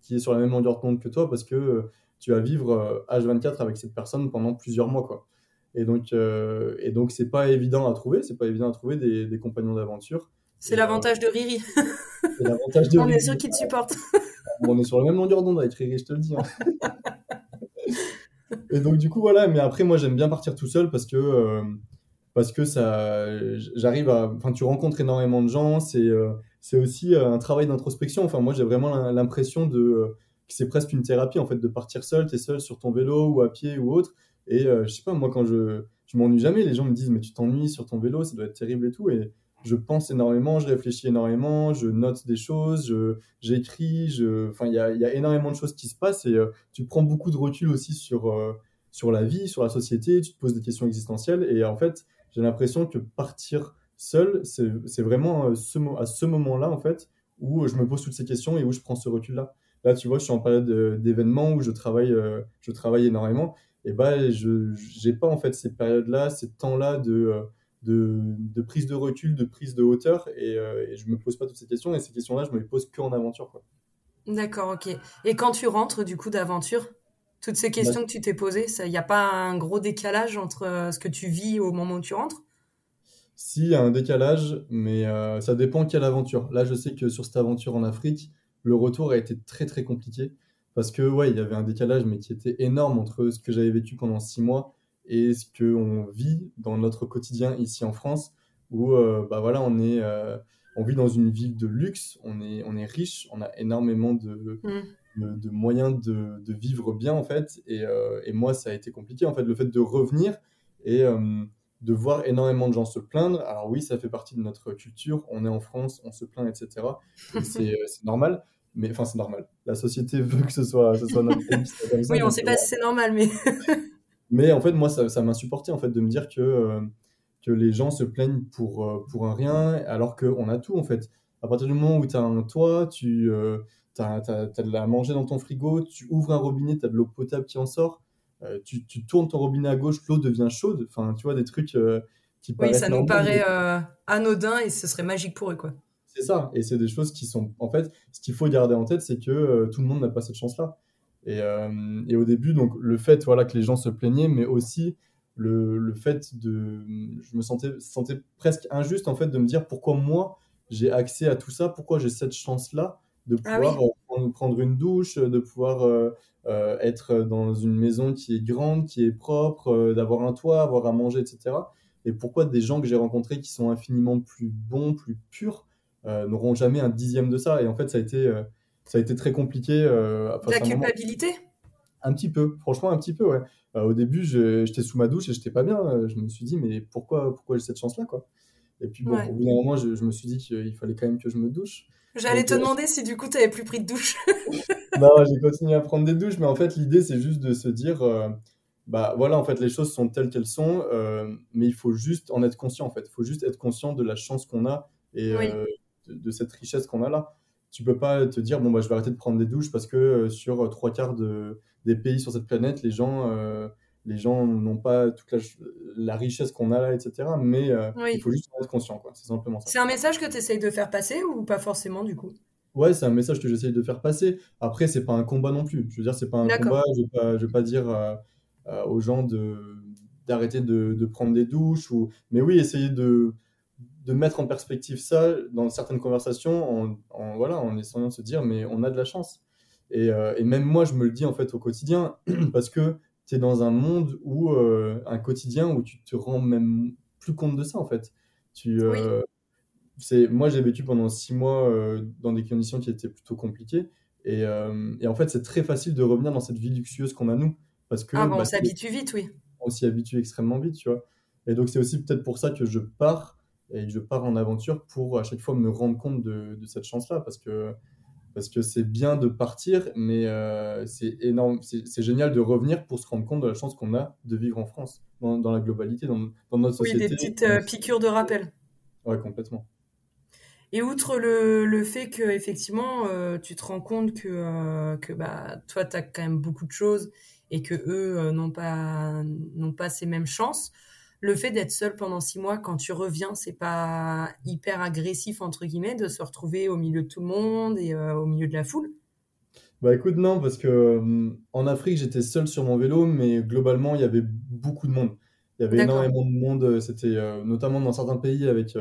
qui est sur la même longueur d'onde que toi parce que tu vas vivre euh, H24 avec cette personne pendant plusieurs mois, quoi. Et donc, euh, et donc c'est pas évident à trouver, c'est pas évident à trouver des, des compagnons d'aventure. C'est l'avantage de Riri. C'est l'avantage de On est Riri. sûr qu'il te supporte. On est sur la même longueur d'onde avec Riri, je te le dis. hein. Et donc, du coup, voilà. Mais après, moi, j'aime bien partir tout seul parce que, euh, parce que ça, j'arrive à. Enfin, tu rencontres énormément de gens. C'est euh, c'est aussi euh, un travail d'introspection. Enfin, moi, j'ai vraiment l'impression de, que c'est presque une thérapie, en fait, de partir seul. Tu es seul sur ton vélo ou à pied ou autre. Et euh, je sais pas, moi, quand je. Je m'ennuie jamais. Les gens me disent, mais tu t'ennuies sur ton vélo, ça doit être terrible et tout. Et je pense énormément, je réfléchis énormément, je note des choses, j'écris, enfin, il y a, y a énormément de choses qui se passent et euh, tu prends beaucoup de recul aussi sur, euh, sur la vie, sur la société, tu te poses des questions existentielles et en fait, j'ai l'impression que partir seul, c'est, vraiment euh, ce, à ce moment-là, en fait, où je me pose toutes ces questions et où je prends ce recul-là. Là, tu vois, je suis en période d'événements où je travaille, je travaille énormément et bah, je j'ai pas en fait ces périodes-là, ces temps-là de, euh, de, de prise de recul, de prise de hauteur et, euh, et je me pose pas toutes ces questions et ces questions-là, je me les pose que en aventure, quoi. D'accord, ok. Et quand tu rentres du coup d'aventure, toutes ces questions que tu t'es posées, il n'y a pas un gros décalage entre euh, ce que tu vis au moment où tu rentres? Si, il y a un décalage, mais euh, ça dépend quelle aventure. Là, je sais que sur cette aventure en Afrique, le retour a été très très compliqué parce que ouais, il y avait un décalage, mais qui était énorme entre ce que j'avais vécu pendant six mois et ce qu'on vit dans notre quotidien ici en France, où euh, bah voilà, on est, euh, on vit dans une ville de luxe, on est, on est riche, on a énormément de, Hmm. de, de moyens de, de vivre bien en fait. Et, euh, et moi, ça a été compliqué en fait, le fait de revenir et euh, de voir énormément de gens se plaindre. Alors oui, ça fait partie de notre culture. On est en France, on se plaint, etc. Et c'est normal. Mais enfin, c'est normal. La société veut que ce soit, ce soit notre comme ça, Oui, on donc, sait euh, pas si c'est normal, mais mais en fait, moi, ça, ça m'insupportait en fait de me dire que, euh, que les gens se plaignent pour, euh, pour un rien, alors qu'on a tout en fait. À partir du moment où tu as un toit, tu as, de la manger dans ton frigo, tu ouvres un robinet, tu as de l'eau potable qui en sort, euh, tu, tu tournes ton robinet à gauche, l'eau devient chaude. Enfin, tu vois, des trucs euh, qui oui, paraissent ça nous paraît mais euh, anodin et ce serait magique pour eux, quoi. C'est ça. Et c'est des choses qui sont. En fait, ce qu'il faut garder en tête, c'est que euh, tout le monde n'a pas cette chance-là. Et, euh, et au début, donc, le fait voilà, que les gens se plaignaient, mais aussi le, le fait de. Je me sentais, sentais presque injuste, en fait, de me dire pourquoi moi, j'ai accès à tout ça, pourquoi j'ai cette chance-là de Ah pouvoir oui. euh, prendre, prendre une douche, de pouvoir euh, euh, être dans une maison qui est grande, qui est propre, euh, d'avoir un toit, avoir à manger, etc. Et pourquoi des gens que j'ai rencontrés qui sont infiniment plus bons, plus purs, n'auront jamais un dixième de ça. Et en fait, ça a été, euh, ça a été très compliqué. euh, La culpabilité? un petit peu, franchement, un petit peu, ouais. Euh, au début, j'étais sous ma douche et j'étais pas bien. Euh, Je me suis dit, mais pourquoi, pourquoi j'ai cette chance-là, quoi? Et puis, bon, Ouais. au bout d'un moment, je, je me suis dit qu'il fallait quand même que je me douche. J'allais te euh, demander si du coup tu avais plus pris de douche. Non, j'ai continué à prendre des douches, mais en fait, l'idée, c'est juste de se dire, euh, bah voilà, en fait, les choses sont telles qu'elles sont, euh, mais il faut juste en être conscient, en fait. Il faut juste être conscient de la chance qu'on a et Oui. De, de cette richesse qu'on a là. Tu peux pas te dire, bon, bah, je vais arrêter de prendre des douches parce que euh, sur euh, trois quarts de, des pays sur cette planète, les gens, euh, les gens n'ont pas toute la, la richesse qu'on a là, etc. Mais euh, Oui. il faut juste en être conscient, quoi. C'est simplement ça. C'est un message que tu essayes de faire passer ou pas forcément du coup? Ouais, c'est un message que j'essaye de faire passer. Après, c'est pas un combat non plus. Je veux dire, c'est pas un combat. Je vais pas, je vais pas dire euh, euh, aux gens de d'arrêter de, de prendre des douches ou. Mais oui, essayer de de mettre en perspective ça dans certaines conversations en, en- voilà, en essayant de se dire, mais on a de la chance. Et, euh, et même moi, je me le dis en fait au quotidien parce que tu es dans un monde où euh, un quotidien où tu te rends même plus compte de ça en fait. Tu, euh, c'est, moi, j'ai vécu pendant six mois euh, dans des conditions qui étaient plutôt compliquées. Et, et en fait, c'est très facile de revenir dans cette vie luxuieuse qu'on a nous. Parce que Ah bon, bah, on s'habitue vite, oui. on s'y habitue extrêmement vite, tu vois. Et donc, c'est aussi peut-être pour ça que je pars et je pars en aventure pour à chaque fois me rendre compte de, de cette chance-là parce que parce que c'est bien de partir, mais euh, c'est énorme, c'est génial de revenir pour se rendre compte de la chance qu'on a de vivre en France, dans, dans la globalité, dans, dans, notre société. Oui, des petites euh, piqûres de rappel. Ouais, complètement. Et outre le, le fait que effectivement, euh, tu te rends compte que, que bah, toi, tu as quand même beaucoup de choses et que eux n'ont pas, n'ont pas ces mêmes chances, le fait d'être seul pendant six mois, quand tu reviens, c'est pas hyper agressif, entre guillemets, de se retrouver au milieu de tout le monde et euh, au milieu de la foule? Bah écoute, non, parce que euh, en Afrique, j'étais seul sur mon vélo, mais globalement, il y avait beaucoup de monde. Il y avait énormément de monde, c'était euh, notamment dans certains pays avec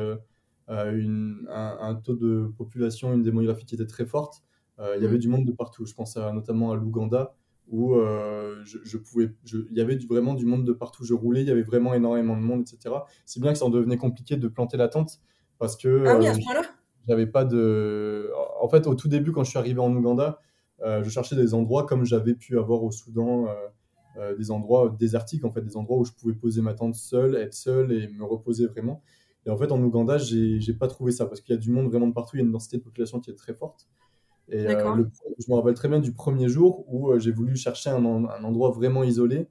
une, un, taux de population, une démographie qui était très forte. il y avait mm. du monde de partout. Je pense à, notamment à l'Ouganda, où euh, je, pouvais, il y avait vraiment du monde de partout. Je roulais, il y avait vraiment énormément de monde, etc. Si bien que ça en devenait compliqué de planter la tente parce que ah oui, là j'avais pas de. En fait, au tout début, quand je suis arrivé en Ouganda, euh, je cherchais des endroits comme j'avais pu avoir au Soudan, euh, des endroits désertiques, en fait, des endroits où je pouvais poser ma tente seul, être seul et me reposer vraiment. Et en fait, en Ouganda, j'ai pas trouvé ça parce qu'il y a du monde vraiment de partout, il y a une densité de population qui est très forte. Et euh, je me rappelle très bien du premier jour où euh, j'ai voulu chercher un, un, endroit vraiment isolé.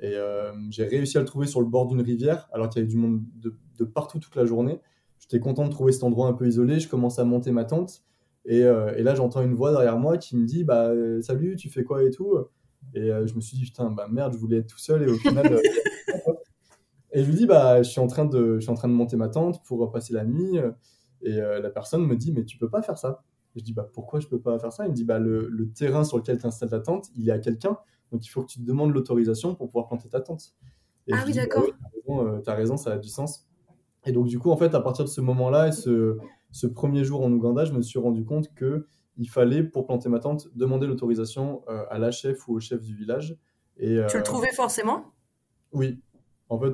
Et euh, j'ai réussi à le trouver sur le bord d'une rivière, alors qu'il y avait du monde de, de partout toute la journée. J'étais content de trouver cet endroit un peu isolé. Je commence à monter ma tente. Et, et là, j'entends une voix derrière moi qui me dit bah, Salut, tu fais quoi et tout? Et je me suis dit Putain, bah merde, je voulais être tout seul. Et au final. et je lui dis bah, je, suis en train de, je suis en train de monter ma tente pour passer la nuit. Et la personne me dit Mais tu peux pas faire ça. Je dis, bah, pourquoi je peux pas faire ça? Il me dit, bah, le, le terrain sur lequel tu installes ta tente, il est à quelqu'un. Donc, il faut que tu te demandes l'autorisation pour pouvoir planter ta tente. ah oui, bah d'accord. tu as, raison, ça a du sens. Et donc, du coup, en fait, à partir de ce moment-là et ce, ce premier jour en Ouganda, je me suis rendu compte que il fallait, pour planter ma tente, demander l'autorisation euh, à la chef ou au chef du village. Et, tu le euh, trouvais forcément? Oui. En fait,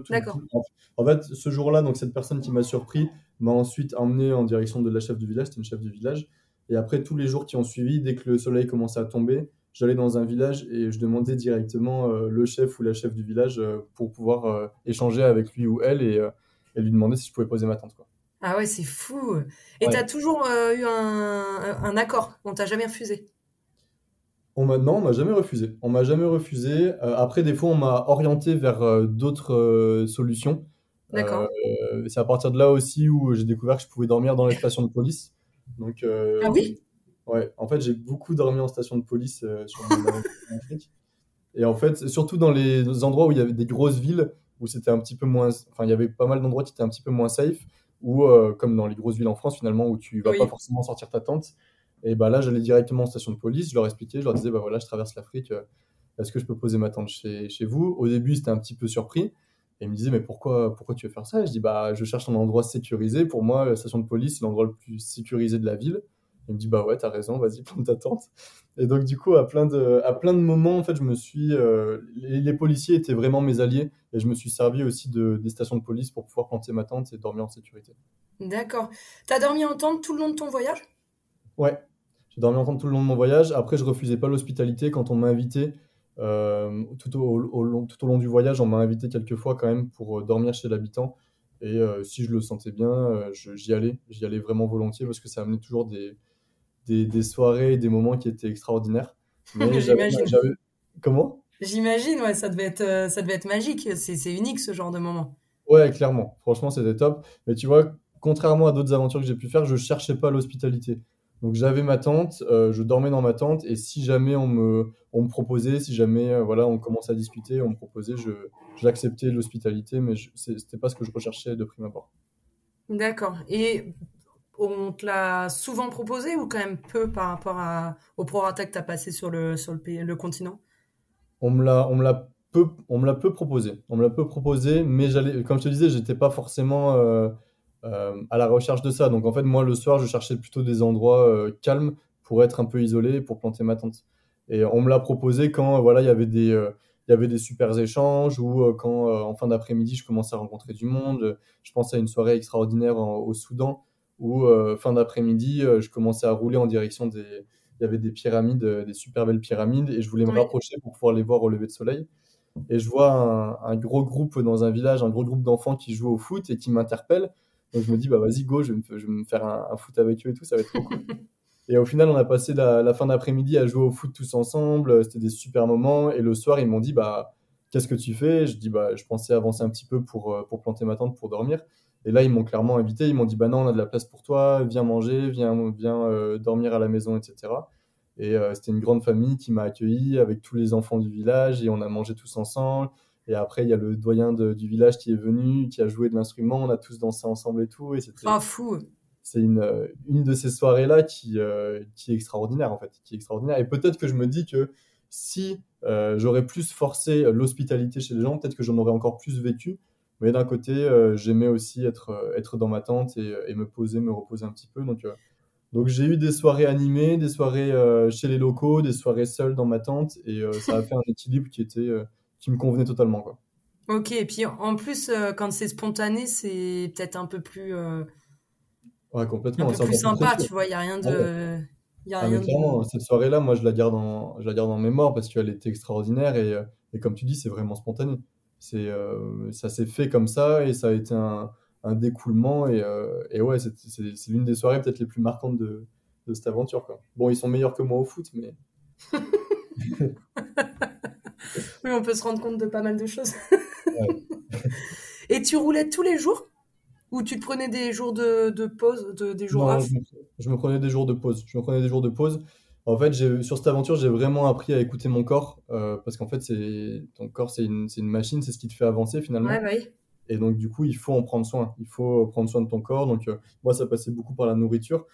en fait, ce jour-là, donc cette personne qui m'a surpris m'a ensuite emmené en direction de la chef du village, c'était une chef du village, et après, tous les jours qui ont suivi, dès que le soleil commençait à tomber, j'allais dans un village et je demandais directement euh, le chef ou la chef du village euh, pour pouvoir euh, échanger avec lui ou elle et, lui demander si je pouvais poser ma tente. Quoi. Ah ouais, c'est fou. Et tu as toujours eu un, un, accord? On t'a jamais refusé? On m'a, non, on m'a jamais refusé. On m'a jamais refusé. après, des fois, on m'a orienté vers d'autres solutions. D'accord. c'est à partir de là aussi où j'ai découvert que je pouvais dormir dans les stations de police. Donc, euh, ah oui? Ouais, en fait, j'ai beaucoup dormi en station de police euh, sur mon Afrique. Et en fait, surtout dans les endroits où il y avait des grosses villes, où c'était un petit peu moins. Enfin, il y avait pas mal d'endroits qui étaient un petit peu moins safe, ou euh, comme dans les grosses villes en France, finalement, où tu vas pas forcément sortir ta tente. Et bah là, j'allais directement en station de police, je leur expliquais, je leur disais, bah voilà, je traverse l'Afrique, est-ce que je peux poser ma tente chez, chez vous? Au début, c'était un petit peu surpris. Et il me disait, mais pourquoi, pourquoi tu veux faire ça? Je dis, bah, je cherche un endroit sécurisé. Pour moi, la station de police, c'est l'endroit le plus sécurisé de la ville. Il me dit, bah ouais, t'as raison, vas-y, plante ta tente. Et donc, du coup, à plein de, à plein de moments, en fait, je me suis. Euh, les, policiers étaient vraiment mes alliés. Et je me suis servi aussi de, des stations de police pour pouvoir planter ma tente et dormir en sécurité. D'accord. T'as dormi en tente tout le long de ton voyage? Ouais. J'ai dormi en tente tout le long de mon voyage. Après, je refusais pas l'hospitalité quand on m'invitait euh, tout, au, long, tout au long du voyage, on m'a invité quelques fois quand même pour euh, dormir chez l'habitant. Et euh, si je le sentais bien, j'y allais. J'y allais vraiment volontiers parce que ça amenait toujours des, des, des soirées, des moments qui étaient extraordinaires. J'imagine. Comment? J'imagine, ouais, ça devait être, ça devait être magique. C'est unique ce genre de moment. Ouais, clairement. Franchement, c'était top. Mais tu vois, contrairement à d'autres aventures que j'ai pu faire, je cherchais pas l'hospitalité. Donc j'avais ma tente, euh, je dormais dans ma tente et si jamais on me, on me proposait, si jamais euh, voilà, on commençait à discuter, on me proposait, je, j'acceptais l'hospitalité, mais ce c'était pas ce que je recherchais de prime abord. D'accord. Et on te l'a souvent proposé ou quand même peu par rapport à, au prorata que tu as passé sur le, sur le, le continent? On me l'a, on me l'a peu, on me l'a peu proposé. On me l'a peu proposé, mais j'allais, comme je te disais, j'étais pas forcément euh, à la recherche de ça. Donc en fait, moi, le soir, je cherchais plutôt des endroits euh, calmes pour être un peu isolé, pour planter ma tente. Et on me l'a proposé quand voilà, il y avait des euh, il y avait des super échanges ou quand en fin d'après-midi je commençais à rencontrer du monde. Je pensais à une soirée extraordinaire au Soudan où fin d'après-midi je commençais à rouler en direction des il y avait des pyramides, des super belles pyramides et je voulais me rapprocher pour pouvoir les voir au lever de soleil. et je vois un, un, gros groupe dans un village, un gros groupe d'enfants qui jouent au foot et qui m'interpellent. Donc je me dis, bah vas-y, go, je vais, me, je vais me faire un, un, foot avec eux et tout, ça va être trop cool. Et au final, on a passé la, la fin d'après-midi à jouer au foot tous ensemble. C'était des super moments. Et le soir, ils m'ont dit, bah, qu'est-ce que tu fais? Je dis, bah, je pensais avancer un petit peu pour, pour planter ma tente pour dormir. Et là, ils m'ont clairement invité. Ils m'ont dit, bah non, on a de la place pour toi. Viens manger, viens, viens euh, dormir à la maison, etc. Et euh, c'était une grande famille qui m'a accueilli avec tous les enfants du village et on a mangé tous ensemble. Et après, il y a le doyen de, du village qui est venu, qui a joué de l'instrument. On a tous dansé ensemble et tout. Et c'était. Ah, fou! c'est une, euh, une de ces soirées-là qui, euh, qui est extraordinaire, en fait, qui est extraordinaire. Et peut-être que je me dis que si euh, j'aurais plus forcé l'hospitalité chez les gens, peut-être que j'en aurais encore plus vécu. Mais d'un côté, euh, j'aimais aussi être, être dans ma tente et, et, me poser, me reposer un petit peu. Donc, donc j'ai eu des soirées animées, des soirées chez les locaux, des soirées seules dans ma tente. Et ça a fait un équilibre qui, était, qui me convenait totalement. Quoi. Ok, et puis en plus, quand c'est spontané, c'est peut-être un peu plus Ouais, complètement. Un peu plus sympa, tu vois, il n'y a rien de. Ouais. Y a ah, rien de... cette soirée-là, moi, je la garde en, je la garde en mémoire parce qu'elle était extraordinaire et, et, comme tu dis, c'est vraiment spontané. C'est, euh, ça s'est fait comme ça et ça a été un, un découlement et, euh, et ouais, c'est, l'une des soirées peut-être les plus marquantes de, de cette aventure. Quoi. Bon, ils sont meilleurs que moi au foot, mais. oui, on peut se rendre compte de pas mal de choses. ouais. et tu roulais tous les jours? Ou tu te prenais des jours de, de pause, de, des jours non, off? je me, je me, prenais des jours de pause. Je me prenais des jours de pause. En fait, sur cette aventure, j'ai vraiment appris à écouter mon corps euh, parce qu'en fait, ton corps, c'est une, une, machine, c'est ce qui te fait avancer finalement. Ouais, oui. Et donc, du coup, il faut en prendre soin. Il faut prendre soin de ton corps. Donc, euh, moi, ça passait beaucoup par la nourriture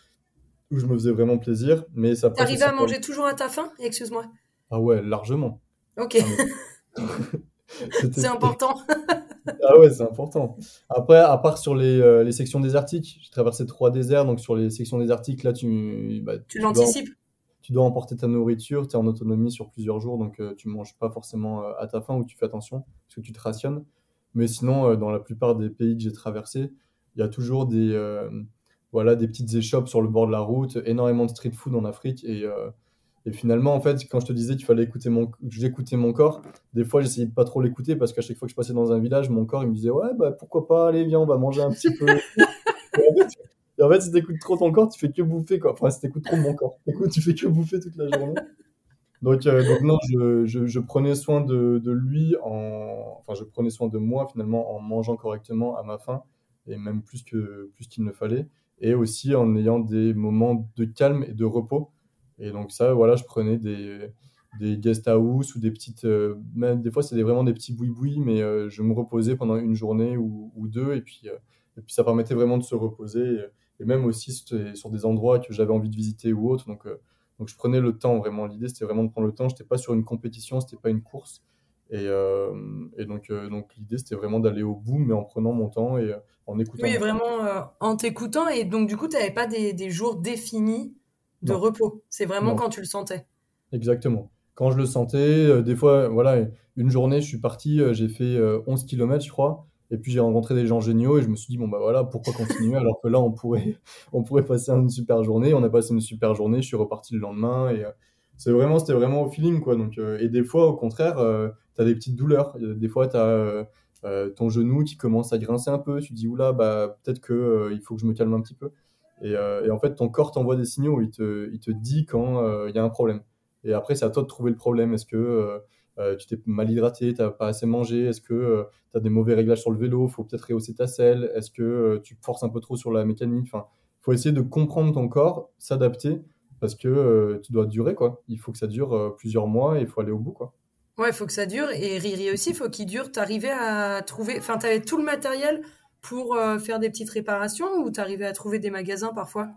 où je me faisais vraiment plaisir. Mais ça. T'arrivais à manger par... toujours à ta faim? Excuse-moi. Ah ouais, largement. Ok. Ah, c'est important. ah ouais, c'est important. Après, à part sur les, euh, les sections désertiques, j'ai traversé trois déserts, donc sur les sections désertiques, là, tu. Bah, tu, tu l'anticipes Tu dois emporter ta nourriture, tu es en autonomie sur plusieurs jours, donc euh, tu manges pas forcément euh, à ta faim ou tu fais attention, parce que tu te rationnes. Mais sinon, euh, dans la plupart des pays que j'ai traversés, il y a toujours des, euh, voilà, des petites échoppes sur le bord de la route, énormément de street food en Afrique, et et finalement, en fait, quand je te disais qu'il fallait écouter mon, j'écoutais mon corps, des fois, j'essayais de pas trop l'écouter parce qu'à chaque fois que je passais dans un village, mon corps, il me disait, ouais, bah, pourquoi pas, allez, viens, on va manger un petit peu. et en fait, et en fait si t'écoutes trop ton corps, tu fais que bouffer, quoi. Enfin, si t'écoutes trop mon corps, écoute, tu fais que bouffer toute la journée. Donc, euh, donc non, je, je, je, prenais soin de, de lui en, enfin, je prenais soin de moi finalement en mangeant correctement à ma faim et même plus que, plus qu'il ne fallait et aussi en ayant des moments de calme et de repos et donc ça, voilà, je prenais des, des guest house ou des petites... Euh, même des fois, c'était vraiment des petits boui-boui, mais euh, je me reposais pendant une journée ou, ou deux, et puis, euh, et puis ça permettait vraiment de se reposer, et, et même aussi sur des endroits que j'avais envie de visiter ou autre. Donc, donc je prenais le temps, vraiment. L'idée, c'était vraiment de prendre le temps. Je n'étais pas sur une compétition, c'était pas une course. Et, euh, et donc, euh, donc l'idée, c'était vraiment d'aller au bout, mais en prenant mon temps et en écoutant. Oui, vraiment en t'écoutant. Et donc, du coup, tu n'avais pas des, des, jours définis de non. repos. C'est vraiment non. quand tu le sentais. Exactement. Quand je le sentais, euh, des fois, voilà, une journée, je suis parti, euh, j'ai fait euh, 11 km, je crois. Et puis j'ai rencontré des gens géniaux et je me suis dit, bon, bah voilà, pourquoi continuer alors que là, on pourrait, on pourrait passer une super journée. On a passé une super journée, je suis reparti le lendemain et euh, c'est vraiment, c'était vraiment au feeling, quoi. Donc, euh, et des fois, au contraire, tu as des petites douleurs. Des fois, tu as ton genou qui commence à grincer un peu. Tu te dis, oula, bah, peut-être que il faut que je me calme un petit peu. Et, euh, et, en fait, ton corps t'envoie des signaux, il te, il te dit quand il euh, y a un problème. Et après, c'est à toi de trouver le problème. Est-ce que euh, tu t'es mal hydraté, tu n'as pas assez mangé? Est-ce que tu as des mauvais réglages sur le vélo? Il faut peut-être rehausser ta selle Est-ce que tu forces un peu trop sur la mécanique? Enfin, Il faut essayer de comprendre ton corps, s'adapter, parce que tu dois durer. quoi. Il faut que ça dure plusieurs mois et il faut aller au bout. quoi. Ouais, il faut que ça dure. Et Riri aussi, il faut qu'il dure. T'arrivais à trouver. Enfin, tu avais tout le matériel pour euh, faire des petites réparations ou tu arrivais à trouver des magasins parfois?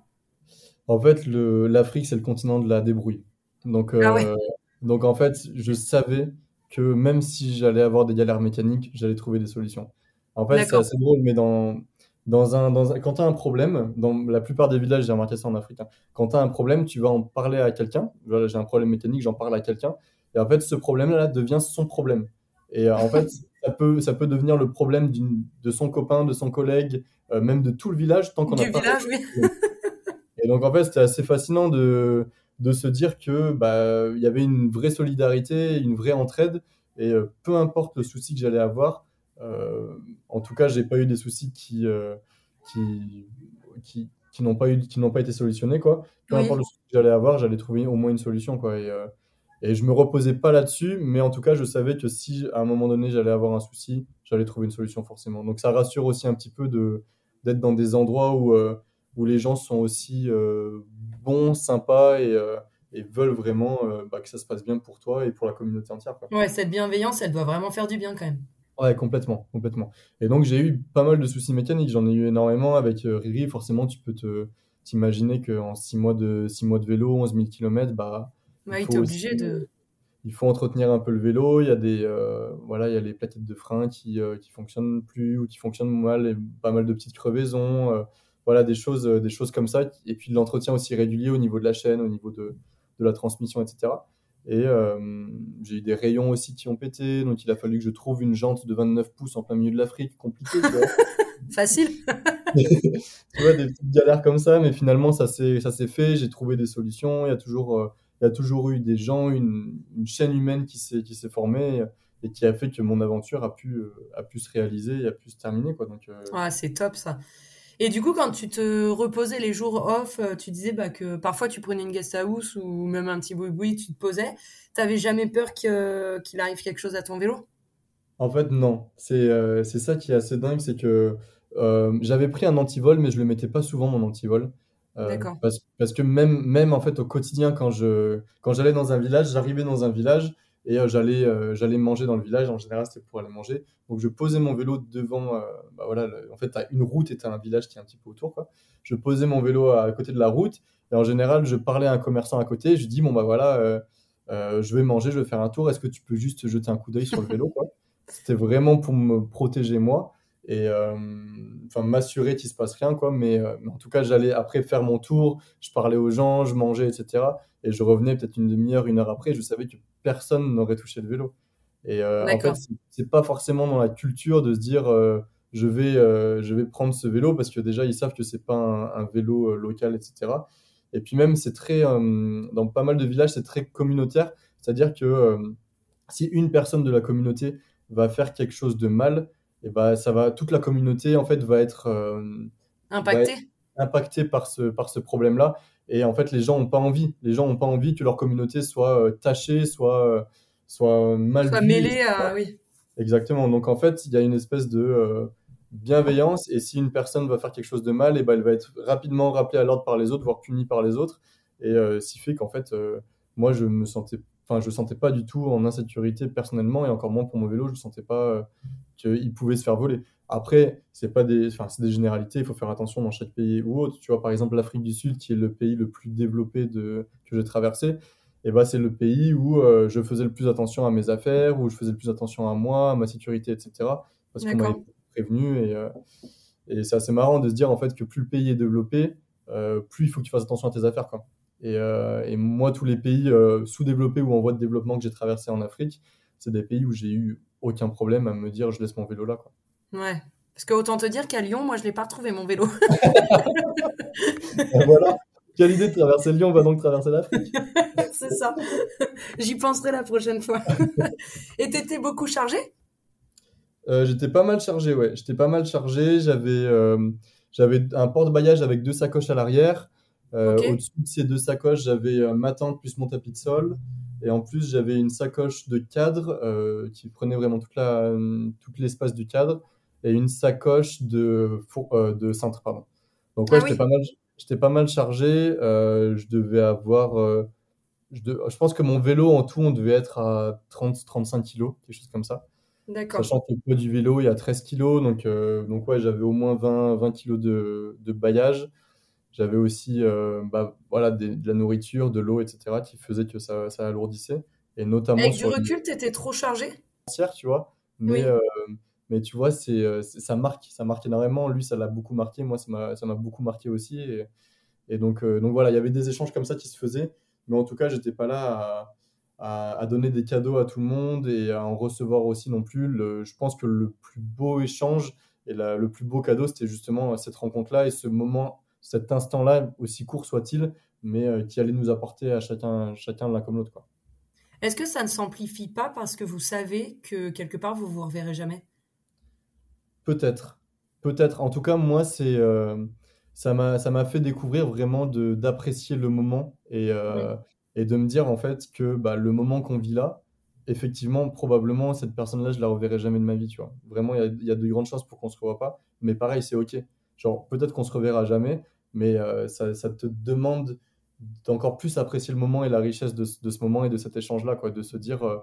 En fait, l'Afrique, c'est le continent de la débrouille. Donc, euh, ah ouais. donc, en fait, je savais que même si j'allais avoir des galères mécaniques, j'allais trouver des solutions. En fait, c'est assez drôle, mais dans, dans un, dans un, quand tu as un problème, dans la plupart des villages, j'ai remarqué ça en Afrique, hein, quand tu as un problème, tu vas en parler à quelqu'un. Voilà, j'ai un problème mécanique, j'en parle à quelqu'un. Et en fait, ce problème-là devient son problème. Et euh, en fait, ça peut, ça peut devenir le problème de son copain, de son collègue, euh, même de tout le village, tant qu'on a pas. village, oui. Et donc, en fait, c'était assez fascinant de, de se dire que bah, il y avait une vraie solidarité, une vraie entraide, Et peu importe le souci que j'allais avoir, en tout cas, j'ai pas eu des soucis qui, qui, qui, qui n'ont pas, eu, qui n'ont pas été solutionnés. Quoi. Peu importe le souci que j'allais avoir, j'allais trouver au moins une solution. Quoi. Et, et je me reposais pas là-dessus, mais en tout cas, je savais que si à un moment donné j'allais avoir un souci, j'allais trouver une solution forcément. Donc ça rassure aussi un petit peu de, d'être dans des endroits où, euh, où les gens sont aussi euh, bons, sympas et, euh, et veulent vraiment bah, que ça se passe bien pour toi et pour la communauté entière. Quoi. Ouais, cette bienveillance, elle doit vraiment faire du bien quand même. Ouais, complètement, complètement. Et donc j'ai eu pas mal de soucis mécaniques, j'en ai eu énormément avec Riri. Forcément, tu peux te t'imaginer qu'en 6 mois de six mois de vélo, 11 000 km, bah il obligé de. Il faut entretenir un peu le vélo. Il y a des, euh, voilà, il y a les plaquettes de frein qui, euh, qui fonctionnent plus ou qui fonctionnent mal, et pas mal de petites crevaisons. Euh, voilà, des choses, des choses comme ça. Et puis de l'entretien aussi régulier au niveau de la chaîne, au niveau de, de la transmission, etc. Et j'ai eu des rayons aussi qui ont pété, donc il a fallu que je trouve une jante de 29 pouces en plein milieu de l'Afrique, compliqué. Facile. tu vois, des petites galères comme ça, mais finalement ça s'est fait. J'ai trouvé des solutions. Il y a toujours il y a toujours eu des gens, une, chaîne humaine qui s'est, qui s'est formée et qui a fait que mon aventure a pu, euh, a pu se réaliser et a pu se terminer. Quoi. Donc, euh, c'est top ça. Et du coup, quand tu te reposais les jours off, euh, tu disais bah, que parfois tu prenais une guest house ou même un petit boui-boui, tu te posais. Tu n'avais jamais peur qu'il arrive quelque chose à ton vélo? En fait, non. C'est c'est ça qui est assez dingue, c'est que j'avais pris un antivol, mais je le mettais pas souvent, mon antivol. Euh, parce, parce, que même, même en fait au quotidien, quand je quand j'allais dans un village, j'arrivais dans un village et euh, j'allais euh, j'allais manger dans le village. En général, c'était pour aller manger. Donc je posais mon vélo devant. bah voilà, en fait, tu as une route et tu as un village qui est un petit peu autour. Quoi. Je posais mon vélo à, côté de la route et en général, je parlais à un commerçant à côté. Je dis bon bah voilà, je vais manger, je vais faire un tour. Est-ce que tu peux juste jeter un coup d'œil sur le vélo C'était vraiment pour me protéger moi et euh, enfin m'assurer qu'il se passe rien quoi. Mais, euh, en tout cas j'allais après faire mon tour je parlais aux gens je mangeais etc et je revenais peut-être une demi-heure une heure après je savais que personne n'aurait touché le vélo. Et euh, en fait c'est pas forcément dans la culture de se dire je vais je vais prendre ce vélo parce que déjà ils savent que c'est pas un, vélo local etc et puis même c'est très dans pas mal de villages c'est très communautaire. C'est à dire que si une personne de la communauté va faire quelque chose de mal et bah, ça va, toute la communauté en fait va être euh, impactée par ce, par ce problème-là. Et en fait, les gens n'ont pas envie. Les gens n'ont pas envie que leur communauté soit euh, tachée, soit, euh, soit mal soit mêlée à. Oui. Exactement. Donc en fait, il y a une espèce de bienveillance. Et si une personne va faire quelque chose de mal, et bah, elle va être rapidement rappelée à l'ordre par les autres, voire punie par les autres. Et ce qui fait qu'en fait, moi, je me sentais enfin je sentais pas du tout en insécurité personnellement et encore moins pour mon vélo je ne sentais pas euh, qu'il pouvait se faire voler. Après c'est pas des enfin c'est des généralités il faut faire attention dans chaque pays ou autre. Tu vois par exemple l'Afrique du Sud qui est le pays le plus développé de que j'ai traversé et bah c'est le pays où euh, je faisais le plus attention à mes affaires où je faisais le plus attention à moi à ma sécurité etc parce qu'on m'avait prévenu et euh, et c'est assez marrant de se dire en fait que plus le pays est développé plus il faut que tu fasses attention à tes affaires quoi. Euh, et, moi, tous les pays euh, sous-développés ou en voie de développement que j'ai traversé en Afrique, c'est des pays où j'ai eu aucun problème à me dire je laisse mon vélo là. Quoi. Ouais. Parce que autant te dire qu'à Lyon, moi, je l'ai pas retrouvé mon vélo. voilà. Quelle idée de traverser Lyon, on va donc traverser l'Afrique. c'est ça. J'y penserai la prochaine fois. Et t'étais beaucoup chargé? Euh, J'étais pas mal chargé, ouais. J'étais pas mal chargé. J'avais j'avais un porte-bagages avec deux sacoches à l'arrière. Euh, au-dessus de ces deux sacoches, j'avais euh, ma tente plus mon tapis de sol. Et en plus, j'avais une sacoche de cadre euh, qui prenait vraiment toute la, tout l'espace du cadre et une sacoche de, de cintre. Pardon. Donc, ouais, ah j'étais, pas mal, j'étais pas mal chargé. je devais avoir. Je, je, pense que mon vélo en tout, on devait être à 30-35 kilos, quelque chose comme ça. D'accord. Sachant que le poids du vélo il y a 13 kilos, donc, donc ouais, j'avais au moins 20, 20 kilos de, de bailliage. J'avais aussi euh, bah, voilà, de la nourriture, de l'eau, etc., qui faisait que ça, ça alourdissait. Et notamment Avec du recul, tu étais trop chargé? Tu vois. Mais, euh, mais tu vois, c'est, euh, ça marque, ça marque énormément. Lui, ça l'a beaucoup marqué. Moi, ça m'a, ça m'a beaucoup marqué aussi. Et, et donc, donc voilà, il y avait des échanges comme ça qui se faisaient. Mais en tout cas, j'étais pas là à, à, donner des cadeaux à tout le monde et à en recevoir aussi non plus. je pense que le plus beau échange et le plus beau cadeau, c'était justement cette rencontre-là et ce moment cet instant-là, aussi court soit-il, mais euh, qui allait nous apporter à chacun, chacun l'un comme l'autre. Quoi. Est-ce que ça ne s'amplifie pas parce que vous savez que quelque part vous vous reverrez jamais? Peut-être, peut-être. En tout cas, moi, c'est euh, ça m'a ça m'a fait découvrir vraiment de d'apprécier le moment et euh, Oui. et de me dire en fait que bah, le moment qu'on vit là, effectivement, probablement cette personne-là, je la reverrai jamais de ma vie, tu vois. Vraiment, il y a, il y a de grandes chances pour qu'on se revoie pas, mais pareil, c'est ok. Genre peut-être qu'on se reverra jamais, mais euh, ça, ça te demande d'encore plus apprécier le moment et la richesse de, ce de ce moment et de cet échange-là, quoi, de se dire. euh,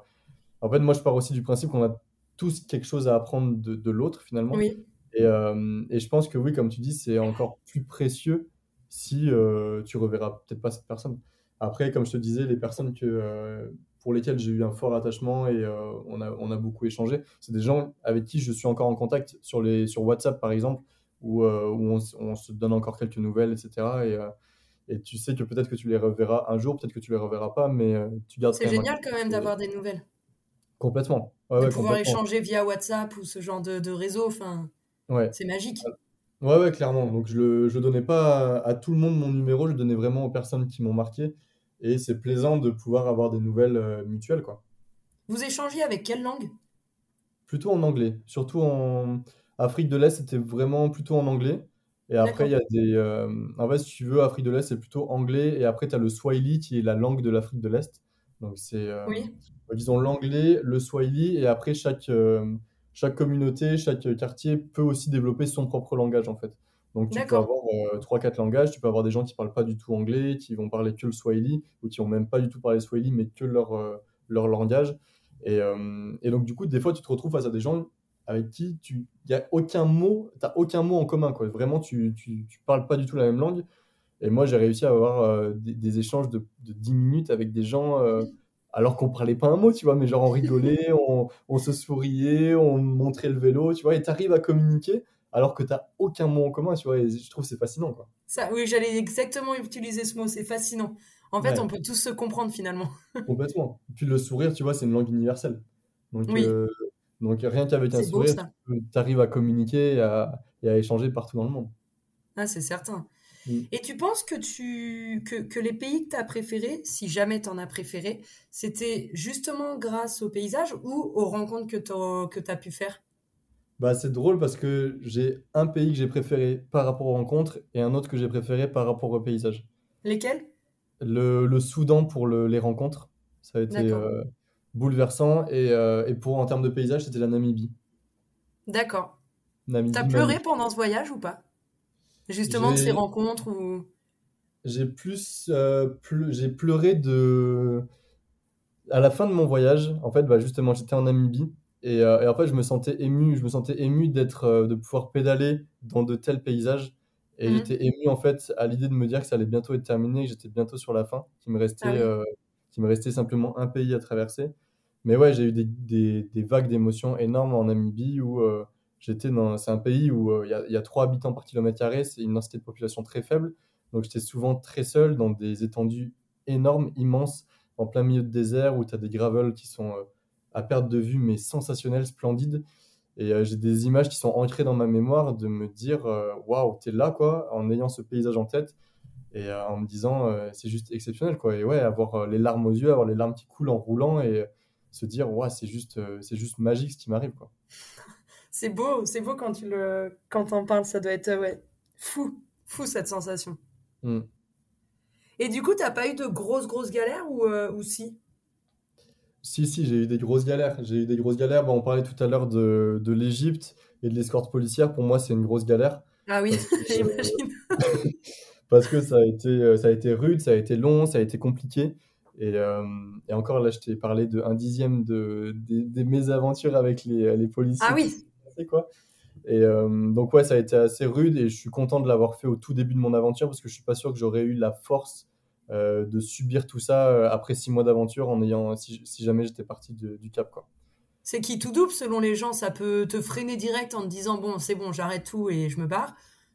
en fait, moi, je pars aussi du principe qu'on a tous quelque chose à apprendre de, de l'autre finalement. Oui, Et, euh, et je pense que oui, comme tu dis, c'est encore plus précieux si euh, tu reverras peut-être pas cette personne. Après, comme je te disais, les personnes que, pour lesquelles j'ai eu un fort attachement et on a, on a beaucoup échangé, c'est des gens avec qui je suis encore en contact sur, les, sur WhatsApp, par exemple, où, euh, où on, se donne encore quelques nouvelles, etc. Et, euh, et tu sais que peut-être que tu les reverras un jour, peut-être que tu les reverras pas, mais euh, tu gardes c'est génial quand même d'avoir des nouvelles, Complètement. Ouais, de ouais, pouvoir complètement. échanger via WhatsApp ou ce genre de, de réseau. Enfin, Ouais. c'est magique. Ouais, ouais, clairement. Donc, je je donnais pas à, à tout le monde mon numéro, je le donnais vraiment aux personnes qui m'ont marqué. Et c'est plaisant de pouvoir avoir des nouvelles mutuelles, quoi. Vous échangez avec quelle langue? Plutôt en anglais. Surtout en Afrique de l'Est, c'était vraiment plutôt en anglais. Et après, il y a des. euh, En fait, si tu veux, Afrique de l'Est, c'est plutôt anglais. Et après, tu as le Swahili qui est la langue de l'Afrique de l'Est. Donc, c'est. euh, Oui, donc, ils ont l'anglais, le Swahili. Et après, chaque, euh, chaque communauté, chaque quartier peut aussi développer son propre langage, en fait. Donc, tu peux avoir euh, trois, quatre langages. Tu peux avoir des gens qui parlent pas du tout anglais, qui vont parler que le Swahili, ou qui ont même pas du tout parlé Swahili, mais que leur, leur langage. Et, et donc, du coup, des fois, tu te retrouves face à des gens avec qui tu y a aucun mot, t'as aucun mot en commun, quoi. Vraiment, tu, tu, tu parles pas du tout la même langue. Et moi, j'ai réussi à avoir euh, des, des échanges de, de 10 minutes avec des gens, euh, alors qu'on parlait pas un mot, tu vois, mais genre on rigolait, on, on se souriait, on montrait le vélo, tu vois, et t'arrives à communiquer alors que t'as aucun mot en commun, tu vois, et je trouve que c'est fascinant, quoi. Ça, oui, j'allais exactement utiliser ce mot, c'est fascinant. En fait, on peut tous se comprendre finalement. complètement. Et puis le sourire, tu vois, c'est une langue universelle. Donc, Oui, euh, donc rien qu'avec un sourire, tu arrives à communiquer et à, et à échanger partout dans le monde. Ah, c'est certain. Mm. Et tu penses que tu que, que les pays que tu as préférés, si jamais tu en as préféré, c'était justement grâce au paysage ou aux rencontres que tu tu pu faire? Bah, c'est drôle parce que j'ai un pays que j'ai préféré par rapport aux rencontres et un autre que j'ai préféré par rapport au paysage. Lesquels? Le, le Soudan pour le- les rencontres, ça a été euh, bouleversant et, euh, et pour en termes de paysage, c'était la Namibie. D'accord. T'as pleuré pendant ce voyage ou pas? Justement de ces rencontres ou... j'ai plus euh, j'ai pleuré de à la fin de mon voyage. En fait, bah, justement, j'étais en Namibie et, euh, et en fait, je me sentais ému, je me sentais ému d'être euh, de pouvoir pédaler dans de tels paysages et Mhm. j'étais ému en fait à l'idée de me dire que ça allait bientôt être terminé, que j'étais bientôt sur la fin, qu'il me restait Ah oui. Qu'il me restait simplement un pays à traverser. Mais ouais, j'ai eu des, des- vagues d'émotions énormes en Namibie où euh, j'étais dans. C'est un pays où euh, il y a, il y a 3 habitants par kilomètre carré, c'est une densité de population très faible. Donc j'étais souvent très seul dans des étendues énormes, immenses, en plein milieu de désert où tu as des gravels qui sont euh, à perte de vue, mais sensationnels, splendides. Et j'ai des images qui sont ancrées dans ma mémoire de me dire waouh, t'es là quoi, en ayant ce paysage en tête et euh, en me disant euh, c'est juste exceptionnel quoi. Et ouais, avoir euh, les larmes aux yeux, avoir les larmes qui coulent en roulant et se dire waouh, c'est juste, c'est juste magique ce qui m'arrive quoi. C'est beau, c'est beau quand tu le quand t'en parles, ça doit être ouais, fou, fou cette sensation. Mm. Et du coup, t'as pas eu de grosses grosses galères ou ou si? Si, si, j'ai eu des grosses galères. J'ai eu des grosses galères. Bah, on parlait tout à l'heure de, de l'Égypte et de l'escorte policière. Pour moi, c'est une grosse galère Ah oui, j'imagine. parce que ça a été, euh, ça a été rude, ça a été long, ça a été compliqué. Et, euh, et encore là, je t'ai parlé de un dixième de, des des mésaventures avec les, les Ah policiers se oui, quoi. Et euh, donc, ouais, ça a été assez rude et je suis content de l'avoir fait au tout début de mon aventure parce que je suis pas sûr que j'aurais eu la force euh, de subir tout ça après six mois d'aventure en ayant, si, si jamais j'étais parti de- du Cap, quoi. c'est qui tout double selon les gens, ça peut te freiner direct en te disant bon, c'est bon, j'arrête tout et je me barre.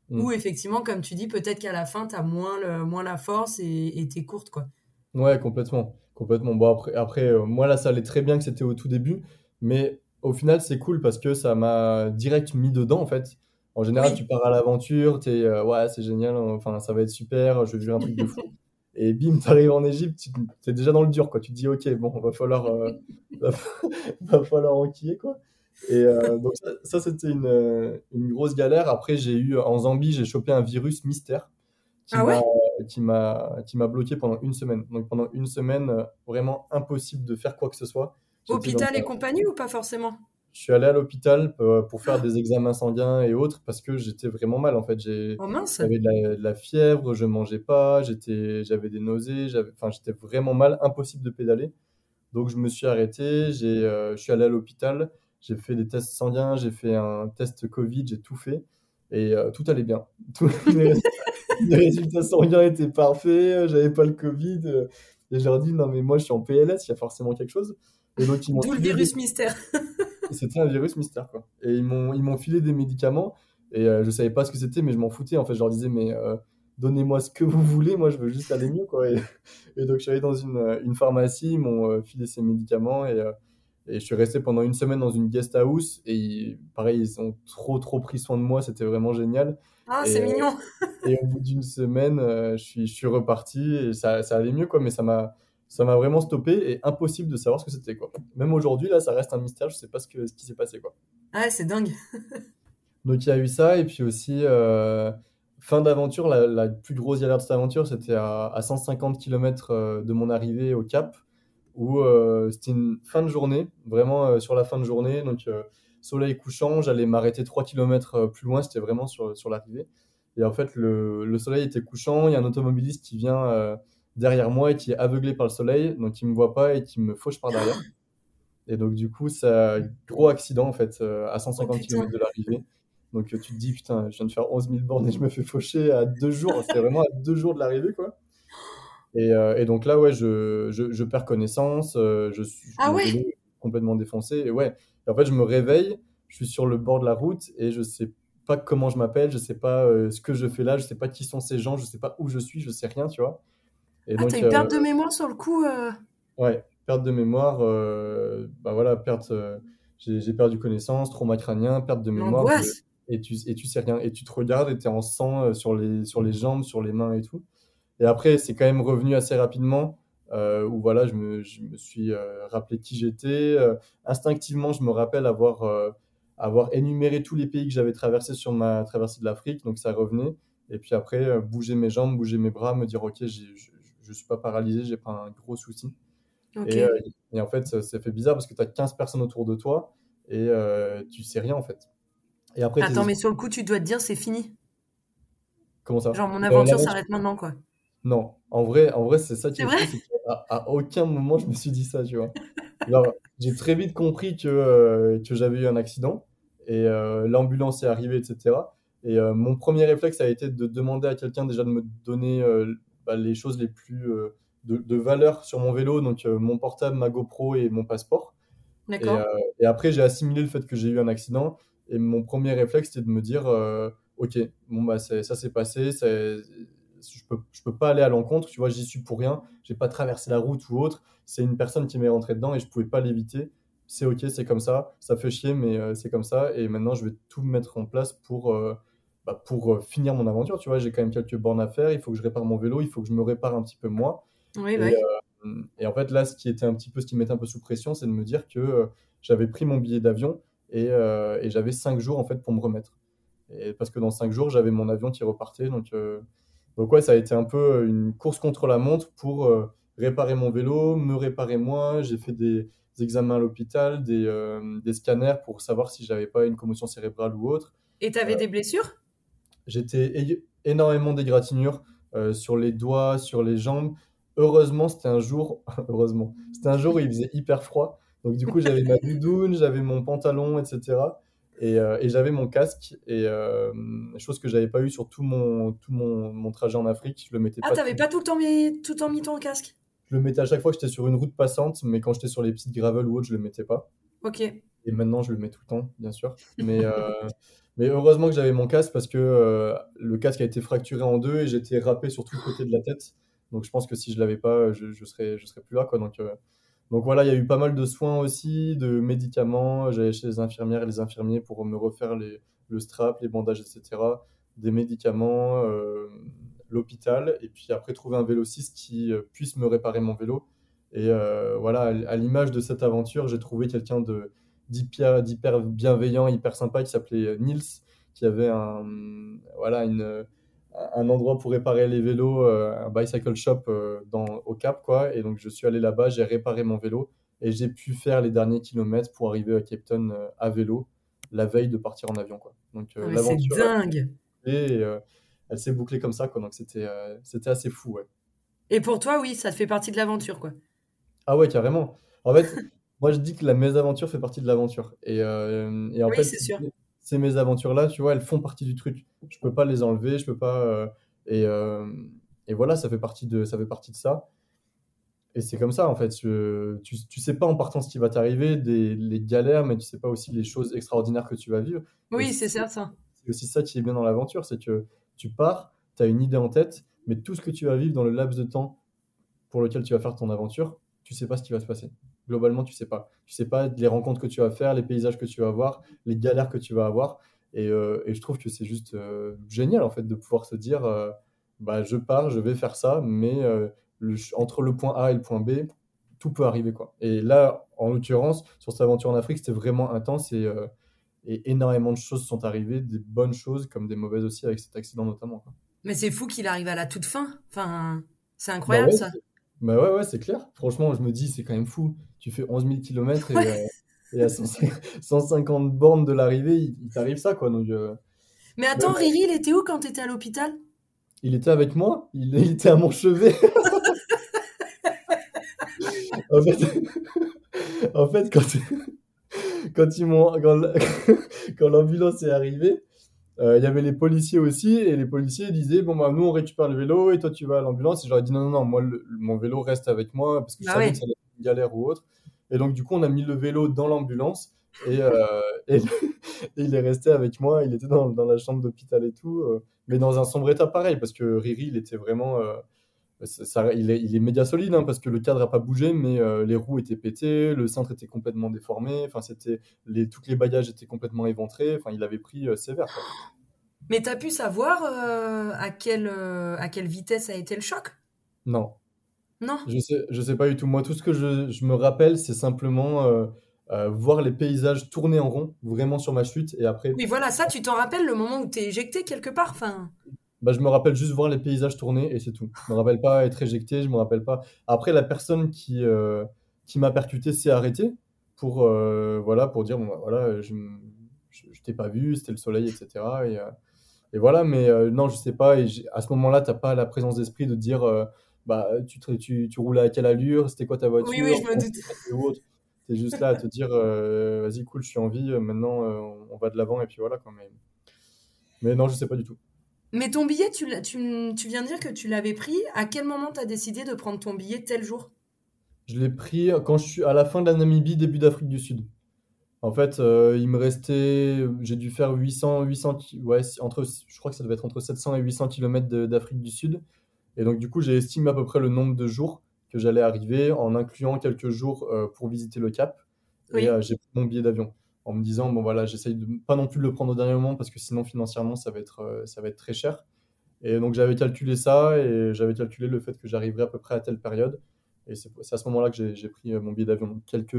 Ou Mm. effectivement, comme tu dis, peut-être qu'à la fin, t'as moins le moins la force et et t'es courte quoi. Ouais, complètement. Complètement. Bon, après, après euh, moi, là, ça allait très bien que c'était au tout début, mais au final, c'est cool parce que ça m'a direct mis dedans, en fait. En général, tu pars à l'aventure, t'es, euh, ouais, c'est génial, enfin, ça va être super, je vais vivre un truc de fou. Et bim, tu arrives en Égypte, tu es déjà dans le dur, quoi. Tu te dis, ok, bon, va falloir, euh, va, falloir enquiller, quoi. Et euh, donc ça, c'était une, une, grosse galère. Après, j'ai eu en Zambie, j'ai chopé un virus mystère qui ah m'a qui m'a qui m'a bloqué pendant une semaine. Donc pendant une semaine, euh, vraiment impossible de faire quoi que ce soit. Hôpital et compagnie ou pas forcément? Je suis allé à l'hôpital pour faire des examens sanguins et autres parce que j'étais vraiment mal en fait. J'ai oh j'avais de, la, fièvre, je mangeais pas, j'étais j'avais des nausées, j'avais enfin j'étais vraiment mal, impossible de pédaler. Donc je me suis arrêté, j'ai euh, je suis allé à l'hôpital, j'ai fait des tests sanguins, j'ai fait un test Covid, j'ai tout fait et euh, tout allait bien. les résultats sanguins étaient parfaits, j'avais pas le Covid. Euh, et je leur dis, non, mais moi, je suis en PLS, il y a forcément quelque chose. Et donc, ils m'ont le virus mystère. c'était un virus mystère, quoi. Et ils m'ont, ils m'ont filé des médicaments. Et je euh, je savais pas ce que c'était, mais je m'en foutais. En fait, je leur disais, mais euh, donnez-moi ce que vous voulez, moi, je veux juste aller mieux, quoi. Et, donc, je suis allé dans une, une pharmacie, ils m'ont filé ces médicaments. Et, et je suis resté pendant une semaine dans une guest house. Et pareil, ils ont trop, trop pris soin de moi. C'était vraiment génial. Ah, c'est mignon. et au bout d'une semaine, euh, je, suis, je suis reparti et ça, ça allait mieux, quoi. Mais ça m'a, ça m'a vraiment stoppé et impossible de savoir ce que c'était, quoi. Même aujourd'hui, là, ça reste un mystère. Je sais pas ce, que, ce qui s'est passé, quoi. Ah, c'est dingue. Donc, il y a eu ça. Et puis aussi, euh, fin d'aventure, la, la, plus grosse galère de cette aventure, c'était à, à, 150 km euh, de mon arrivée au Cap, où c'était une fin de journée, vraiment sur la fin de journée. Donc, soleil couchant, j'allais m'arrêter 3 km euh, plus loin, c'était vraiment sur, sur l'arrivée. Et en fait, le, le, soleil était couchant, il y a un automobiliste qui vient euh, derrière moi et qui est aveuglé par le soleil, donc il me voit pas et qui me fauche par derrière. Et donc, du coup, ça gros accident en fait, euh, à 150 km de l'arrivée. Donc, tu te dis, putain, je viens de faire 11 000 bornes et je me fais faucher à deux jours. C'était vraiment à deux jours de l'arrivée, quoi. Et, et, donc là, ouais, je, je, je perds connaissance, je suis ah ouais complètement défoncé. Et ouais, en fait, je me réveille, je suis sur le bord de la route et je sais pas comment je m'appelle, je sais pas euh, ce que je fais là, je sais pas qui sont ces gens, je sais pas où je suis, je sais rien, tu vois. Et ah, t'as une perte de mémoire sur le coup euh... Ouais, perte de mémoire, euh, bah voilà, perte, euh, j'ai perdu connaissance, trauma crânien, perte de mémoire. Et tu, et tu sais rien. Et tu te regardes et tu es en sang sur les, sur les jambes, sur les mains et tout. Et après, c'est quand même revenu assez rapidement. Euh, où voilà, je me, je me suis euh, rappelé qui j'étais. Euh, instinctivement, je me rappelle avoir, avoir énuméré tous les pays que j'avais traversés sur ma traversée de l'Afrique, donc ça revenait. Et puis après, bouger mes jambes, bouger mes bras, me dire ok, je ne suis pas paralysé, j'ai pas un gros souci. Et, et, en fait, ça, fait bizarre parce que tu as 15 personnes autour de toi et tu sais rien en fait. Et après, Attends, mais sur le coup, tu dois te dire c'est fini. Comment ça? Genre mon aventure s'arrête maintenant quoi. Non, en vrai, en vrai c'est ça qui est, est à, aucun moment je me suis dit ça, tu vois. j'ai très vite compris que, euh, que j'avais eu un accident et euh, l'ambulance est arrivée, etc. Et euh, mon premier réflexe a été de demander à quelqu'un déjà de me donner bah, les choses les plus de, de, valeur sur mon vélo, donc mon portable, ma GoPro et mon passeport. Et, et, après, j'ai assimilé le fait que j'ai eu un accident. Et mon premier réflexe, c'était de me dire, ok, bon bah ça s'est passé, je peux, je peux pas aller à l'encontre, tu vois, j'y suis pour rien, j'ai pas traversé la route ou autre, c'est une personne qui m'est rentrée dedans et je pouvais pas l'éviter. C'est ok, c'est comme ça, ça fait chier, mais euh, c'est comme ça. Et maintenant, je vais tout mettre en place pour, euh, bah, pour euh, finir mon aventure. Tu vois, j'ai quand même quelques bornes à faire. Il faut que je répare mon vélo, il faut que je me répare un petit peu moi. Oui, et, et, en fait, là, ce qui était un petit peu, ce qui mettait un peu sous pression, c'est de me dire que j'avais pris mon billet d'avion et, et j'avais cinq jours en fait pour me remettre. Et parce que dans cinq jours, j'avais mon avion qui repartait, donc donc ouais, ça a été un peu une course contre la montre pour euh, réparer mon vélo, me réparer moi. J'ai fait des, examens à l'hôpital, des, euh, des, scanners pour savoir si j'avais pas une commotion cérébrale ou autre. Et tu avais euh, des blessures? J'étais énormément d'égratignures sur les doigts, sur les jambes. Heureusement, c'était un jour, heureusement, c'était un jour où il faisait hyper froid. Donc du coup, j'avais ma doudoune, j'avais mon pantalon, etc. Euh, et, j'avais mon casque, et euh, chose que j'avais pas eu sur tout mon, tout mon, mon, trajet en Afrique. Je le mettais ah, t'avais pas tout le temps mis, tout le temps mis ton casque? Je le mettais à chaque fois que j'étais sur une route passante, mais quand j'étais sur les petites gravel ou autre, je le mettais pas. Ok. Et maintenant, je le mets tout le temps, bien sûr. Mais, euh, mais heureusement que j'avais mon casque parce que le casque a été fracturé en deux et j'étais râpé sur tout le côté de la tête. Donc je pense que si je l'avais pas, je, je, serais, je serais plus là. Quoi. Donc donc voilà, il y a eu pas mal de soins aussi, de médicaments. J'allais chez les infirmières et les infirmiers pour me refaire les, le strap, les bandages, etc. Des médicaments, euh, l'hôpital, et puis après trouver un vélociste qui puisse me réparer mon vélo. Et voilà, à l'image de cette aventure, j'ai trouvé quelqu'un de d'hyper bienveillant, hyper sympa qui s'appelait Nils, qui avait un, voilà, une, un endroit pour réparer les vélos, un bicycle shop dans, au Cap. Quoi. Et donc je suis allé là-bas, j'ai réparé mon vélo et j'ai pu faire les derniers kilomètres pour arriver à Cape Town à vélo la veille de partir en avion. Quoi. Donc, ah, c'est dingue! Et, elle s'est bouclée comme ça, quoi. Donc c'était c'était assez fou, ouais. Et pour toi, oui, ça fait partie de l'aventure, quoi. Ah ouais, carrément. En fait, moi je dis que la mésaventure fait partie de l'aventure. Et, et en oui, fait, c'est sûr. Ces mésaventures-là, tu vois, elles font partie du truc. Je peux pas les enlever, je peux pas. et, et voilà, ça fait partie de ça fait partie de ça. Et c'est comme ça, en fait. Tu, tu, sais pas en partant ce qui va t'arriver, des, les galères, mais tu sais pas aussi les choses extraordinaires que tu vas vivre. Oui, c'est ça. C'est aussi ça qui est bien dans l'aventure, c'est que tu pars, tu as une idée en tête, mais tout ce que tu vas vivre dans le laps de temps pour lequel tu vas faire ton aventure, tu sais pas ce qui va se passer. Globalement, tu sais pas. Tu sais pas les rencontres que tu vas faire, les paysages que tu vas voir, les galères que tu vas avoir. Et, euh, et je trouve que c'est juste euh, génial, en fait, de pouvoir se dire, euh, bah, je pars, je vais faire ça, mais entre le point A et le point B, tout peut arriver. Quoi. Et là, en l'occurrence, sur cette aventure en Afrique, c'était vraiment intense et, et, énormément de choses sont arrivées, des bonnes choses comme des mauvaises aussi, avec cet accident notamment. Mais c'est fou qu'il arrive à la toute fin. Enfin, c'est incroyable bah ça. Bah ouais, ouais, c'est clair. Franchement, je me dis, c'est quand même fou. Tu fais 11 000 km et, à 150 bornes de l'arrivée, il, t'arrive ça, quoi. Donc, euh, Mais attends, Riri, il était où quand tu étais à l'hôpital? Il était avec moi. Il, était à mon chevet. en fait, en fait quand, quand, ils m'ont, quand, quand l'ambulance est arrivée, euh, il y avait les policiers aussi, et les policiers disaient Bon, bah, nous, on récupère le vélo, et toi, tu vas à l'ambulance. Et j'aurais dit Non, non, non, moi, mon vélo reste avec moi, parce que je bah savais que ça allait galère ou autre. Et donc, du coup, on a mis le vélo dans l'ambulance, et, euh, et, il est resté avec moi. Il était dans, dans la chambre d'hôpital et tout, euh, mais dans un sombre état pareil, parce que Riri, il était vraiment. Ça, il, est, il, est, média solide hein, parce que le cadre n'a pas bougé, mais les roues étaient pétées, le cintre était complètement déformé, enfin c'était les, toutes les bagages étaient complètement éventrés, enfin il avait pris sévère. Quoi. Mais tu as pu savoir à, quelle, à quelle vitesse a été le choc? Non. Non Je sais, je sais pas du tout. Moi, tout ce que je, je me rappelle, c'est simplement voir les paysages tourner en rond, vraiment sur ma chute, et après... Oui, voilà, ça, tu t'en rappelles le moment où tu es éjecté quelque part enfin... Bah, je me rappelle juste voir les paysages tourner et c'est tout. Je me rappelle pas être éjecté, je me rappelle pas. Après, la personne qui, euh, qui m'a percuté s'est arrêtée pour, euh, voilà, pour dire bon, bah, voilà, je, je, t'ai pas vu, c'était le soleil, etc. Et, euh, et voilà, mais non, je sais pas. Et à ce moment-là, tu n'as pas la présence d'esprit de dire bah, tu, tu, tu roules à quelle allure, c'était quoi ta voiture, oui, oui, je me doute. Tu es juste là à te dire vas-y, cool, je suis en vie, maintenant on va de l'avant et puis voilà. Quoi. Mais, mais non, je sais pas du tout. Mais ton billet, tu, tu, tu viens de dire que tu l'avais pris. À quel moment tu as décidé de prendre ton billet tel jour? Je l'ai pris quand je suis à la fin de la Namibie, début d'Afrique du Sud. En fait, euh, il me restait, j'ai dû faire 800, 800, ouais, entre, je crois que ça devait être entre 700 et 800 km d'Afrique du Sud. Et donc, du coup, j'ai estimé à peu près le nombre de jours que j'allais arriver en incluant quelques jours euh, pour visiter le Cap. Et euh, j'ai pris mon billet d'avion en me disant bon voilà j'essaye de pas non plus de le prendre au dernier moment parce que sinon financièrement ça va être euh, ça va être très cher. Et donc j'avais calculé ça et j'avais calculé le fait que j'arriverais à peu près à telle période. Et c'est à ce moment-là que j'ai pris mon billet d'avion. Quelques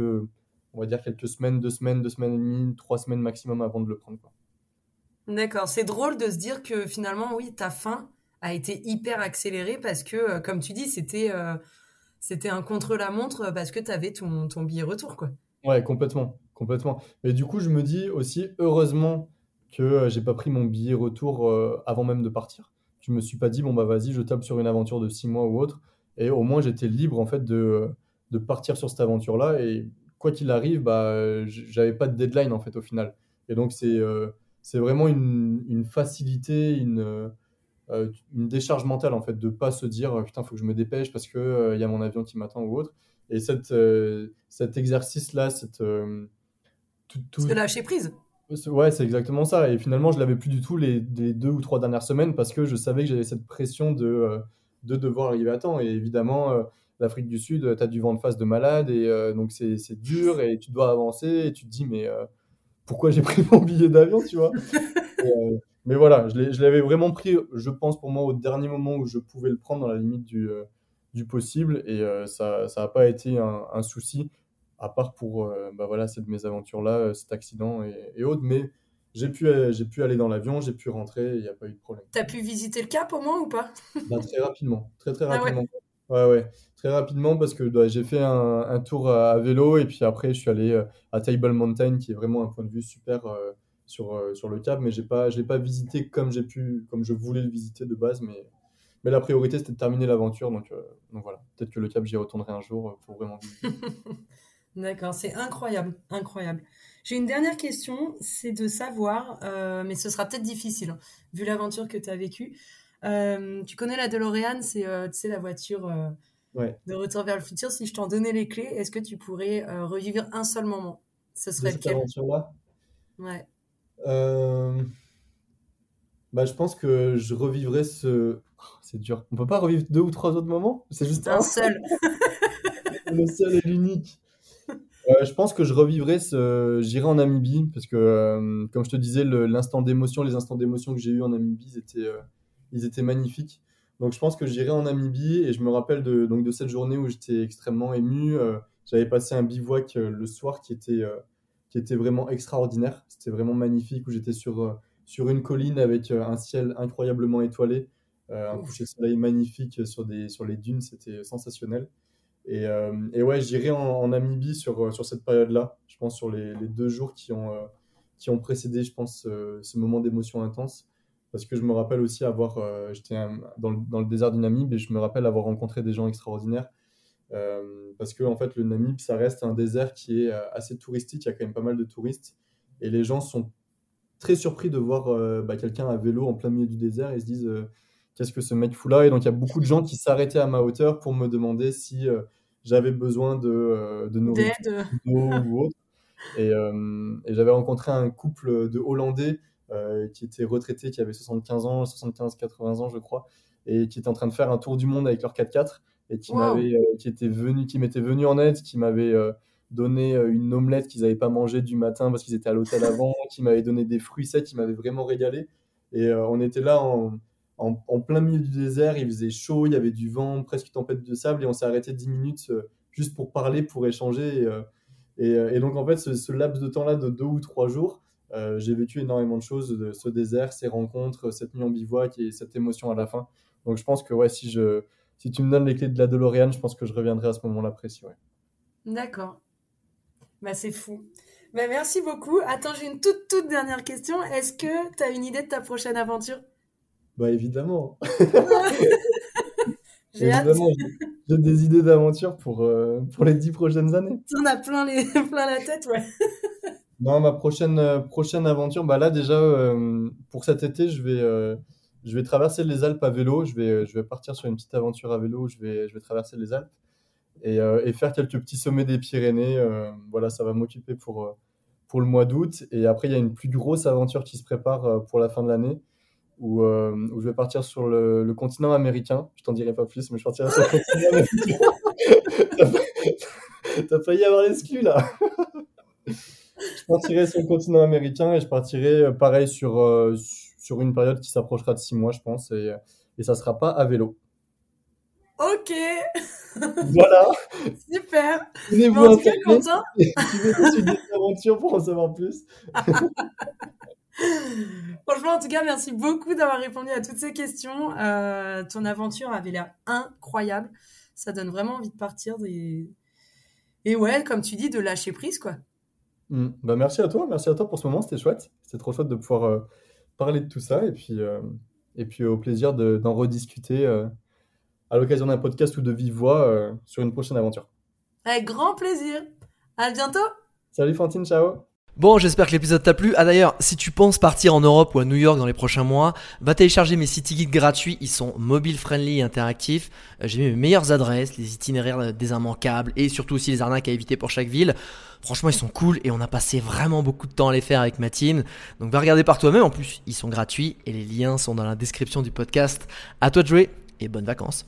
on va dire quelques semaines deux semaines deux semaines et demie trois semaines maximum avant de le prendre D'accord, c'est drôle de se dire que finalement, oui, ta fin a été hyper accélérée parce que, euh, comme tu dis, c'était c'était un contre-la-montre parce que tu avais ton, ton billet retour, quoi. Ouais, complètement. Complètement. Mais du coup, je me dis aussi, heureusement que euh, j'ai pas pris mon billet retour euh, avant même de partir. Je me suis pas dit, bon, bah vas-y, je tape sur une aventure de six mois ou autre. Et au moins, j'étais libre, en fait, de, de partir sur cette aventure-là. Et quoi qu'il arrive, bah, j'avais pas de deadline, en fait, au final. Et donc, c'est euh, c'est vraiment une, une facilité, une, une décharge mentale, en fait, de pas se dire, putain, faut que je me dépêche parce qu'il il y a mon avion qui m'attend ou autre. Et cette, cet exercice-là, cette tout, tout... lâcher prise. Ouais, c'est exactement ça. Et finalement, je l'avais plus du tout les, deux ou trois dernières semaines parce que je savais que j'avais cette pression de, euh, de devoir arriver à temps. Et évidemment, euh, l'Afrique du Sud, tu as du vent de face de malade et euh, donc c'est dur et tu dois avancer et tu te dis, mais pourquoi j'ai pris mon billet d'avion, tu vois? mais voilà, je l'avais vraiment pris, je pense pour moi, au dernier moment où je pouvais le prendre dans la limite du, du possible. Et ça n'a pas été un, souci, à part pour bah voilà, cette mésaventure-là, cet accident et, et autres. Mais j'ai pu, j'ai pu aller dans l'avion, j'ai pu rentrer, il n'y a pas eu de problème. T'as pu visiter le Cap au moins ou pas? Bah, Très rapidement, très très ah rapidement. ouais. ouais, très rapidement parce que bah, j'ai fait un, un, tour à, vélo et puis après je suis allé euh, à Table Mountain qui est vraiment un point de vue super euh, sur, euh, sur le Cap, mais pas, je l'ai pas visité comme j'ai pu, comme je voulais le visiter de base, mais, mais la priorité c'était de terminer l'aventure, donc, donc voilà. Peut-être que le Cap j'y retournerai un jour pour vraiment visiter. D'accord, c'est incroyable, incroyable. J'ai une dernière question, c'est de savoir, euh, mais ce sera peut-être difficile, hein, vu l'aventure que tu as vécue. Euh, tu connais la DeLorean, c'est euh, la voiture de Retour vers le futur. Si je t'en donnais les clés, est-ce que tu pourrais revivre un seul moment? Ce serait de cette Ouais. Bah, je pense que je revivrais ce. Oh, c'est dur. On peut pas revivre deux ou trois autres moments? C'est juste un, un seul. le seul et l'unique. Euh, je pense que je revivrai ce. J'irai en Namibie parce que, euh, comme je te disais, l'instant d'émotion, les instants d'émotion que j'ai eu en Namibie, ils étaient, euh, ils étaient magnifiques. Donc, je pense que j'irai en Namibie et je me rappelle de, donc, de cette journée où j'étais extrêmement ému. J'avais passé un bivouac le soir qui était, qui était vraiment extraordinaire. C'était vraiment magnifique où j'étais sur, sur une colline avec un ciel incroyablement étoilé, un coucher de soleil magnifique sur, des, sur les dunes. C'était sensationnel. Et, euh, et ouais, j'irai en, Namibie sur, euh, sur cette période-là. Je pense sur les, les, deux jours qui ont, euh, qui ont précédé, je pense, ce moment d'émotion intense. Parce que je me rappelle aussi avoir, j'étais dans, dans, le désert du Namib et je me rappelle avoir rencontré des gens extraordinaires. Parce que en fait, le Namib, ça reste un désert qui est assez touristique. Il y a quand même pas mal de touristes. Et les gens sont très surpris de voir bah, quelqu'un à vélo en plein milieu du désert. Et se disent qu'est-ce que ce mec fout là? Et donc il y a beaucoup de gens qui s'arrêtaient à ma hauteur pour me demander si j'avais besoin de, euh, de nourriture ou autre. Et, euh, et j'avais rencontré un couple de Hollandais euh, qui était retraités, qui avait 75 ans, 75-80 ans, je crois, et qui était en train de faire un tour du monde avec leur 4x4 et qui m'avait, qui était venu, qui m'était venu en aide, qui m'avait donné une omelette qu'ils n'avaient pas mangé du matin parce qu'ils étaient à l'hôtel avant, qui m'avait donné des fruits secs, qui m'avait vraiment régalé. Et on était là en, en, plein milieu du désert, il faisait chaud, il y avait du vent, presque tempête de sable, et on s'est arrêté 10 minutes euh, juste pour parler, pour échanger. Et, euh, euh, et, donc, en fait, ce, laps de temps-là de deux ou trois jours, j'ai vécu énormément de choses de ce désert, ces rencontres, cette nuit en bivouac et cette émotion à la fin. Donc, je pense que ouais, si, je, si tu me donnes les clés de la DeLorean, je pense que je reviendrai à ce moment-là précis. Ouais. D'accord. Bah, c'est fou. Bah, merci beaucoup. Attends, j'ai une toute, toute dernière question. Est-ce que tu as une idée de ta prochaine aventure? Bah évidemment. j'ai J'ai des idées d'aventure pour, euh, pour les dix prochaines années. Tu en as plein, les... plein la tête, ouais. non, ma prochaine, euh, prochaine aventure, bah là déjà, euh, pour cet été, je vais, je vais traverser les Alpes à vélo. Je vais, je vais partir sur une petite aventure à vélo. Je vais, je vais traverser les Alpes et, et faire quelques petits sommets des Pyrénées. voilà, ça va m'occuper pour, pour le mois d'août. Et après, il y a une plus grosse aventure qui se prépare pour la fin de l'année où, euh, où, je vais partir sur le, continent américain. Je t'en dirai pas plus, mais je partirai sur le continent américain. T'as failli avoir l'exclu là. je partirai sur le continent américain et je partirai euh, pareil sur, euh, sur une période qui s'approchera de six mois, je pense, et, et ça sera pas à vélo. Ok. Voilà. Super. Tenez-vous en tout cas, Quentin. une aventure pour en savoir plus. Franchement, en tout cas, merci beaucoup d'avoir répondu à toutes ces questions. Euh, ton aventure avait l'air incroyable. Ça donne vraiment envie de partir. Et... et ouais, comme tu dis, de lâcher prise, quoi. Mm. Bah, merci à toi. Merci à toi pour ce moment. C'était chouette. C'était trop chouette de pouvoir euh, parler de tout ça. Et puis, euh, et puis au plaisir d'en rediscuter à l'occasion d'un podcast ou de vive voix sur une prochaine aventure. Avec grand plaisir. À bientôt. Salut Fantine, ciao. Bon, j'espère que l'épisode t'a plu. Ah d'ailleurs, si tu penses partir en Europe ou à New York dans les prochains mois, va télécharger mes city guides gratuits. Ils sont mobile friendly et interactifs. Euh, j'ai mis mes meilleures adresses, les itinéraires des immanquables et surtout aussi les arnaques à éviter pour chaque ville. Franchement, ils sont cool et on a passé vraiment beaucoup de temps à les faire avec ma team. Donc va regarder par toi-même. En plus, ils sont gratuits et les liens sont dans la description du podcast. À toi de jouer et bonnes vacances.